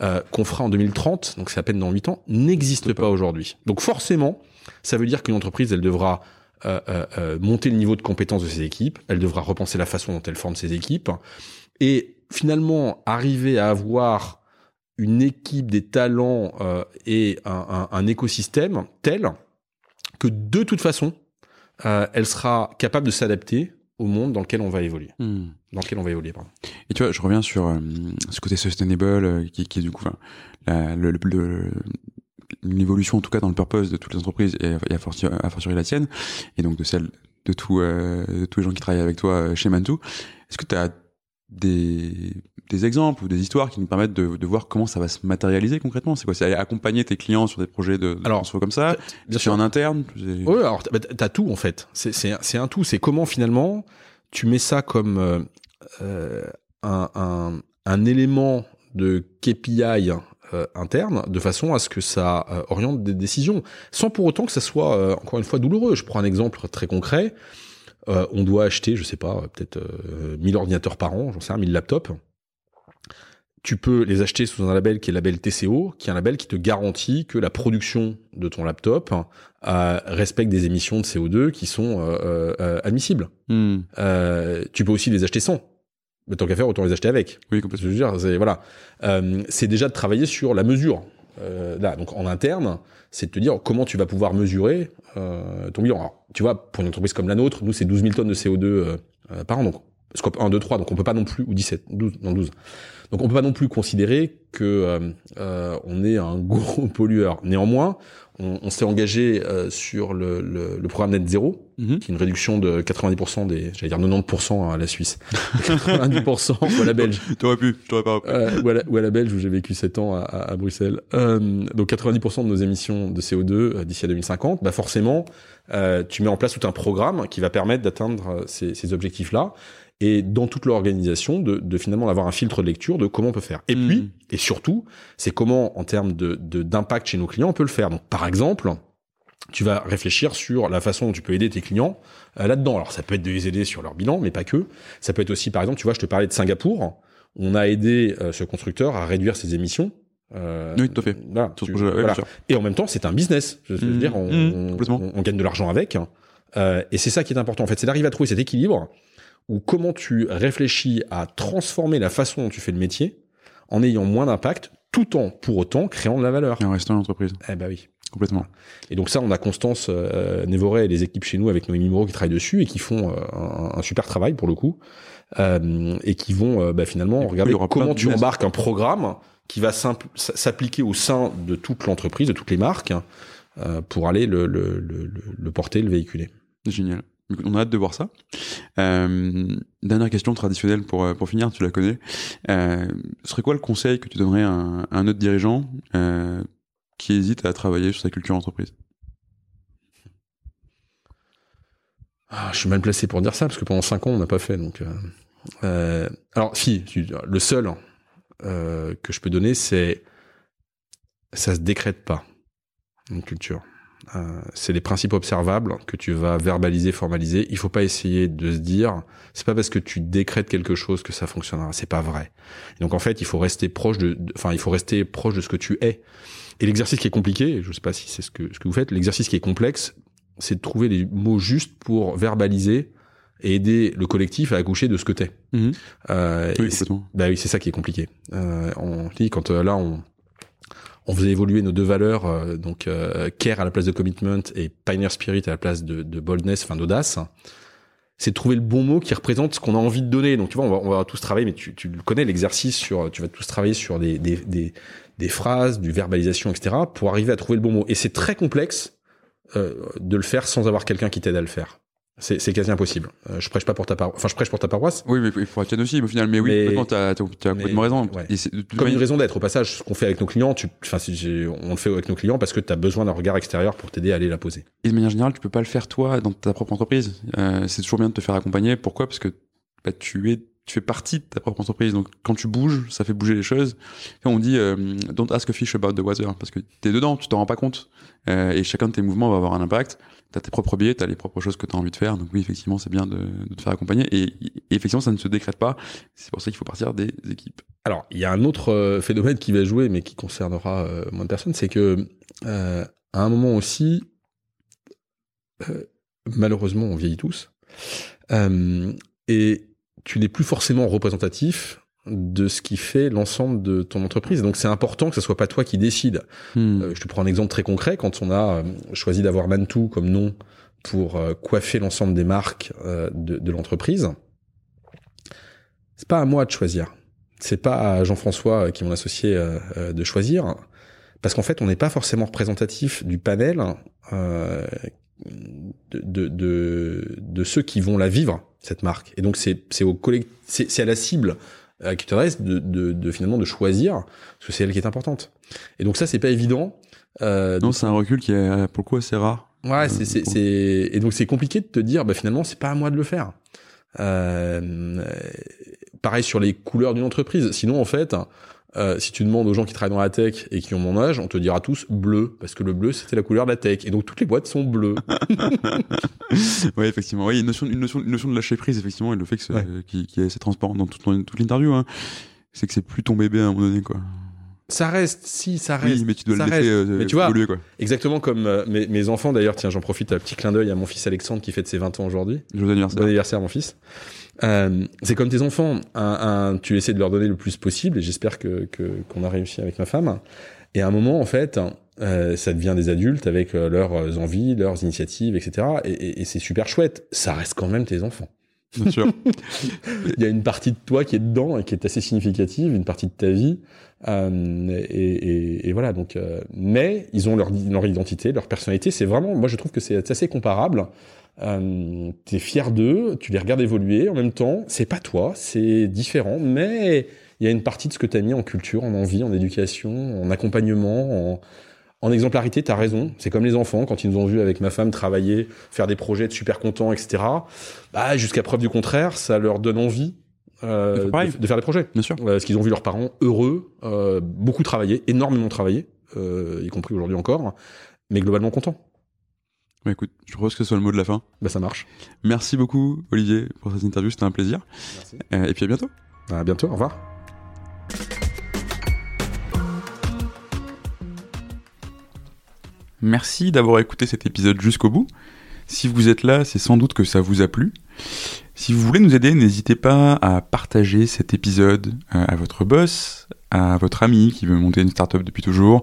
euh, qu'on fera en 2030, donc c'est à peine dans 8 ans, n'existent Pas. pas aujourd'hui. Donc forcément, ça veut dire qu'une entreprise, elle devra euh, euh, euh, monter le niveau de compétence de ses équipes, elle devra repenser la façon dont elle forme ses équipes, et finalement arriver à avoir une équipe des talents euh, et un, un- un écosystème tel que de toute façon, euh, elle sera capable de s'adapter au monde dans lequel on va évoluer. Mhm. Dans lequel on va évoluer, pardon. Et tu vois, je reviens sur euh, ce côté sustainable euh, qui, qui est du coup enfin, la- le, le- le- l'évolution en tout cas dans le purpose de toutes les entreprises et, et à, fortiori, à fortiori la tienne et donc de celle de, tout, euh, de tous les gens qui travaillent avec toi chez Mantou. Est-ce que tu as des, des exemples ou des histoires qui nous permettent de, de voir comment ça va se matérialiser concrètement C'est quoi? C'est accompagner tes clients sur des projets de, de Alors, comme ça Bien sur un interne Oui, alors t'as- t'as tout en fait. C'est un tout. C'est comment finalement tu mets ça comme euh, euh, un, un un élément de KPI euh, interne de façon à ce que ça euh, oriente des décisions, sans pour autant que ça soit encore une fois douloureux. Je prends un exemple très concret. On doit acheter, je sais pas, peut-être euh, 1000 ordinateurs par an, j'en sais rien, 1000 laptops. Tu peux les acheter sous un label qui est le label TCO, qui est un label qui te garantit que la production de ton laptop euh, respecte des émissions de CO2 qui sont euh, euh, admissibles. Hmm. Euh, tu peux aussi les acheter sans. Mais tant qu'à faire, autant les acheter avec. Oui, Je complètement. veux dire, c'est voilà, Euh, c'est déjà de travailler sur la mesure. Euh, là, donc en interne, c'est de te dire comment tu vas pouvoir mesurer euh, ton bilan. Alors, tu vois, pour une entreprise comme la nôtre, nous c'est 12 000 tonnes de CO2 euh, euh, par an, donc scope 1, 2, 3, donc on peut pas non plus ou 17, 12, non 12. Donc on peut pas non plus considérer que euh, euh, on est un gros pollueur. Néanmoins, on, on s'est engagé euh, sur le, le, le programme Net Zéro, Mhm. qui est une réduction de 90% des, j'allais dire 90% à la Suisse, 90% ou à la Belge, T'aurais pu, je t'aurais pas euh, ou, à la, ou à la Belge où j'ai vécu 7 ans à, à, à Bruxelles. Euh, donc 90% de nos émissions de CO2 euh, d'ici à 2050, bah forcément, euh, tu mets en place tout un programme qui va permettre d'atteindre ces, ces objectifs-là et dans toute l'organisation de, de finalement avoir un filtre de lecture de comment on peut faire. Et Mhm. puis, et surtout, c'est comment en termes de de- d'impact chez nos clients on peut le faire. Donc par exemple, tu vas réfléchir sur la façon dont tu peux aider tes clients euh, là-dedans. Alors ça peut être de les aider sur leur bilan, mais pas que. Ça peut être aussi, par exemple, tu vois, je te parlais de Singapour. On a aidé euh, ce constructeur à réduire ses émissions. Euh, Oui, tout à fait. Voilà, tu-. Et en même temps, c'est un business. Je veux Mhm. dire, on, complètement. on- on gagne de l'argent avec. Euh, et c'est ça qui est important, en fait, c'est d'arriver à trouver cet équilibre où comment tu réfléchis à transformer la façon dont tu fais le métier en ayant moins d'impact, tout en, pour autant, créant de la valeur. Et en restant une entreprise. Eh ben oui. Complètement. Et donc ça, on a Constance euh, Névoret et les équipes chez nous avec nos numéros qui travaillent dessus et qui font euh, un, un, super travail pour le coup euh, et qui vont euh, bah, finalement regarder comment tu embarques un programme qui va s'appliquer au sein de toute l'entreprise, de toutes les marques, euh, pour aller le, le, le, le, porter, le véhiculer. Génial. On a hâte de voir ça. Euh, dernière question traditionnelle pour, pour finir, tu la connais. Euh, serait quoi le conseil que tu donnerais à un, autre dirigeant euh, qui hésite à travailler sur sa culture entreprise ah, Je suis mal placé pour dire ça, parce que pendant 5 ans, on n'a pas fait. Donc, euh, euh, alors, si, le seul euh, que je peux donner, c'est ça se décrète pas, une culture. Euh, c'est des principes observables que tu vas verbaliser, formaliser. Il faut pas essayer de se dire, c'est pas parce que tu décrètes quelque chose que ça fonctionnera. C'est pas vrai. Et donc en fait, il faut rester proche de, enfin, il faut rester proche de ce que tu es. Et l'exercice qui est compliqué, je sais pas si c'est ce que ce que vous faites, l'exercice qui est complexe, c'est de trouver les mots justes pour verbaliser et aider le collectif à accoucher de ce que t'es. Mmh. Euh, oui, bah oui, c'est ça qui est compliqué. Euh, on dit quand euh, là on on faisait évoluer nos deux valeurs, euh, donc euh, care à la place de commitment et pioneer spirit à la place de, de boldness, enfin d'audace. C'est trouver le bon mot qui représente ce qu'on a envie de donner. Donc tu vois, on va, on va tous travailler, mais tu, tu connais l'exercice sur, tu vas tous travailler sur des, des, des, des phrases, du verbalisation, etc. pour arriver à trouver le bon mot. Et c'est très complexe euh, de le faire sans avoir quelqu'un qui t'aide à le faire. C'est quasi impossible. Euh, je prêche pas pour ta paroisse. Enfin, je prêche pour ta paroisse. Oui, mais il faut tienne aussi, au final. Mais oui, mais, tu as, as, complètement raison. Ouais. Comme une raison d'être. Au passage, ce qu'on fait avec nos clients, tu, enfin, si on le fait avec nos clients parce que tu as besoin d'un regard extérieur pour t'aider à aller la poser. Et de manière générale, tu peux pas le faire toi dans ta propre entreprise. Euh, c'est toujours bien de te faire accompagner. Pourquoi? Parce que bah, tu es tu fais partie de ta propre entreprise. Donc, quand tu bouges, ça fait bouger les choses. Et on dit, euh, don't ask a fish about the weather, parce que t'es dedans, tu t'en rends pas compte. Euh, et chacun de tes mouvements va avoir un impact. T'as tes propres biais, t'as les propres choses que t'as envie de faire. Donc oui, effectivement, c'est bien de, de, te faire accompagner. Et, effectivement, ça ne se décrète pas. C'est pour ça qu'il faut partir des équipes. Alors, il y a un autre euh, phénomène qui va jouer, mais qui concernera euh, moins de personnes, c'est que euh, à un moment aussi, malheureusement, on vieillit tous. et tu n'es plus forcément représentatif de ce qui fait l'ensemble de ton entreprise. Donc c'est important que ce soit pas toi qui décide. Hmm. Euh, je te prends un exemple très concret. Quand on a euh, choisi d'avoir Mantou comme nom pour euh, coiffer l'ensemble des marques de, de l'entreprise, c'est pas à moi de choisir. C'est pas à Jean-François, qui est mon associé, de choisir. Parce qu'en fait, on n'est pas forcément représentatif du panel de, de, de, de ceux qui vont la vivre cette marque. Et donc c'est c'est au c'est à la cible euh, qui te reste de, de, de, finalement de choisir parce que c'est elle qui est importante. Et donc ça c'est pas évident. Euh, non, c'est un recul qui est pour le coup assez rare. Ouais, c'est c'est c'est et donc c'est compliqué de te dire bah finalement c'est pas à moi de le faire. Euh, pareil sur les couleurs d'une entreprise. Sinon en fait euh, si tu demandes aux gens qui travaillent dans la tech et qui ont mon âge, on te dira tous bleu, parce que le bleu, c'était la couleur de la tech. Et donc, toutes les boîtes sont bleues. oui, effectivement. Oui, une notion, une notion, une notion de lâcher prise, effectivement, et le fait que ouais. qui, qui est assez transparent dans toute, toute l'interview, hein, c'est que c'est plus ton bébé à un moment donné, quoi. Ça reste, si, ça reste. Oui, mais tu dois le laisser euh, mais tu vois, évoluer, quoi. Exactement comme euh, mes, mes, enfants, d'ailleurs, tiens, j'en profite, un petit clin d'œil à mon fils Alexandre qui fête ses 20 ans aujourd'hui. Joyeux anniversaire. Bon anniversaire, mon fils. Euh, c'est comme tes enfants, un, un, tu essaies de leur donner le plus possible, et j'espère que qu'on a réussi avec ma femme. Et à un moment, en fait, euh, ça devient des adultes avec euh, leurs envies, leurs initiatives, etc. Et, et, et c'est super chouette. Ça reste quand même tes enfants. Bien sûr. Il y a une partie de toi qui est dedans et qui est assez significative, une partie de ta vie. Euh, et, et, voilà. Donc, euh, mais ils ont leur, leur identité, leur personnalité. C'est vraiment, moi, je trouve que c'est assez comparable. Euh, t'es fier d'eux, tu les regardes évoluer en même temps. C'est pas toi, c'est différent, mais il y a une partie de ce que tu as mis en culture, en envie, en éducation, en accompagnement, en, en exemplarité. T'as raison. C'est comme les enfants quand ils nous ont vu avec ma femme travailler, faire des projets, être super contents, etc. Bah, jusqu'à preuve du contraire, ça leur donne envie. Euh, de, de, faire des projets. Bien sûr. Euh, parce qu'ils ont vu leurs parents heureux, euh, beaucoup travailler, énormément travailler, y compris aujourd'hui encore, mais globalement contents. Bah écoute, je propose que ce soit le mot de la fin. Bah ça marche. Merci beaucoup Olivier pour cette interview, c'était un plaisir. Merci. Euh, et puis à bientôt. À bientôt, au revoir. Merci d'avoir écouté cet épisode jusqu'au bout. Si vous êtes là, c'est sans doute que ça vous a plu. Si vous voulez nous aider, n'hésitez pas à partager cet épisode euh, à votre boss, à votre ami qui veut monter une startup depuis toujours,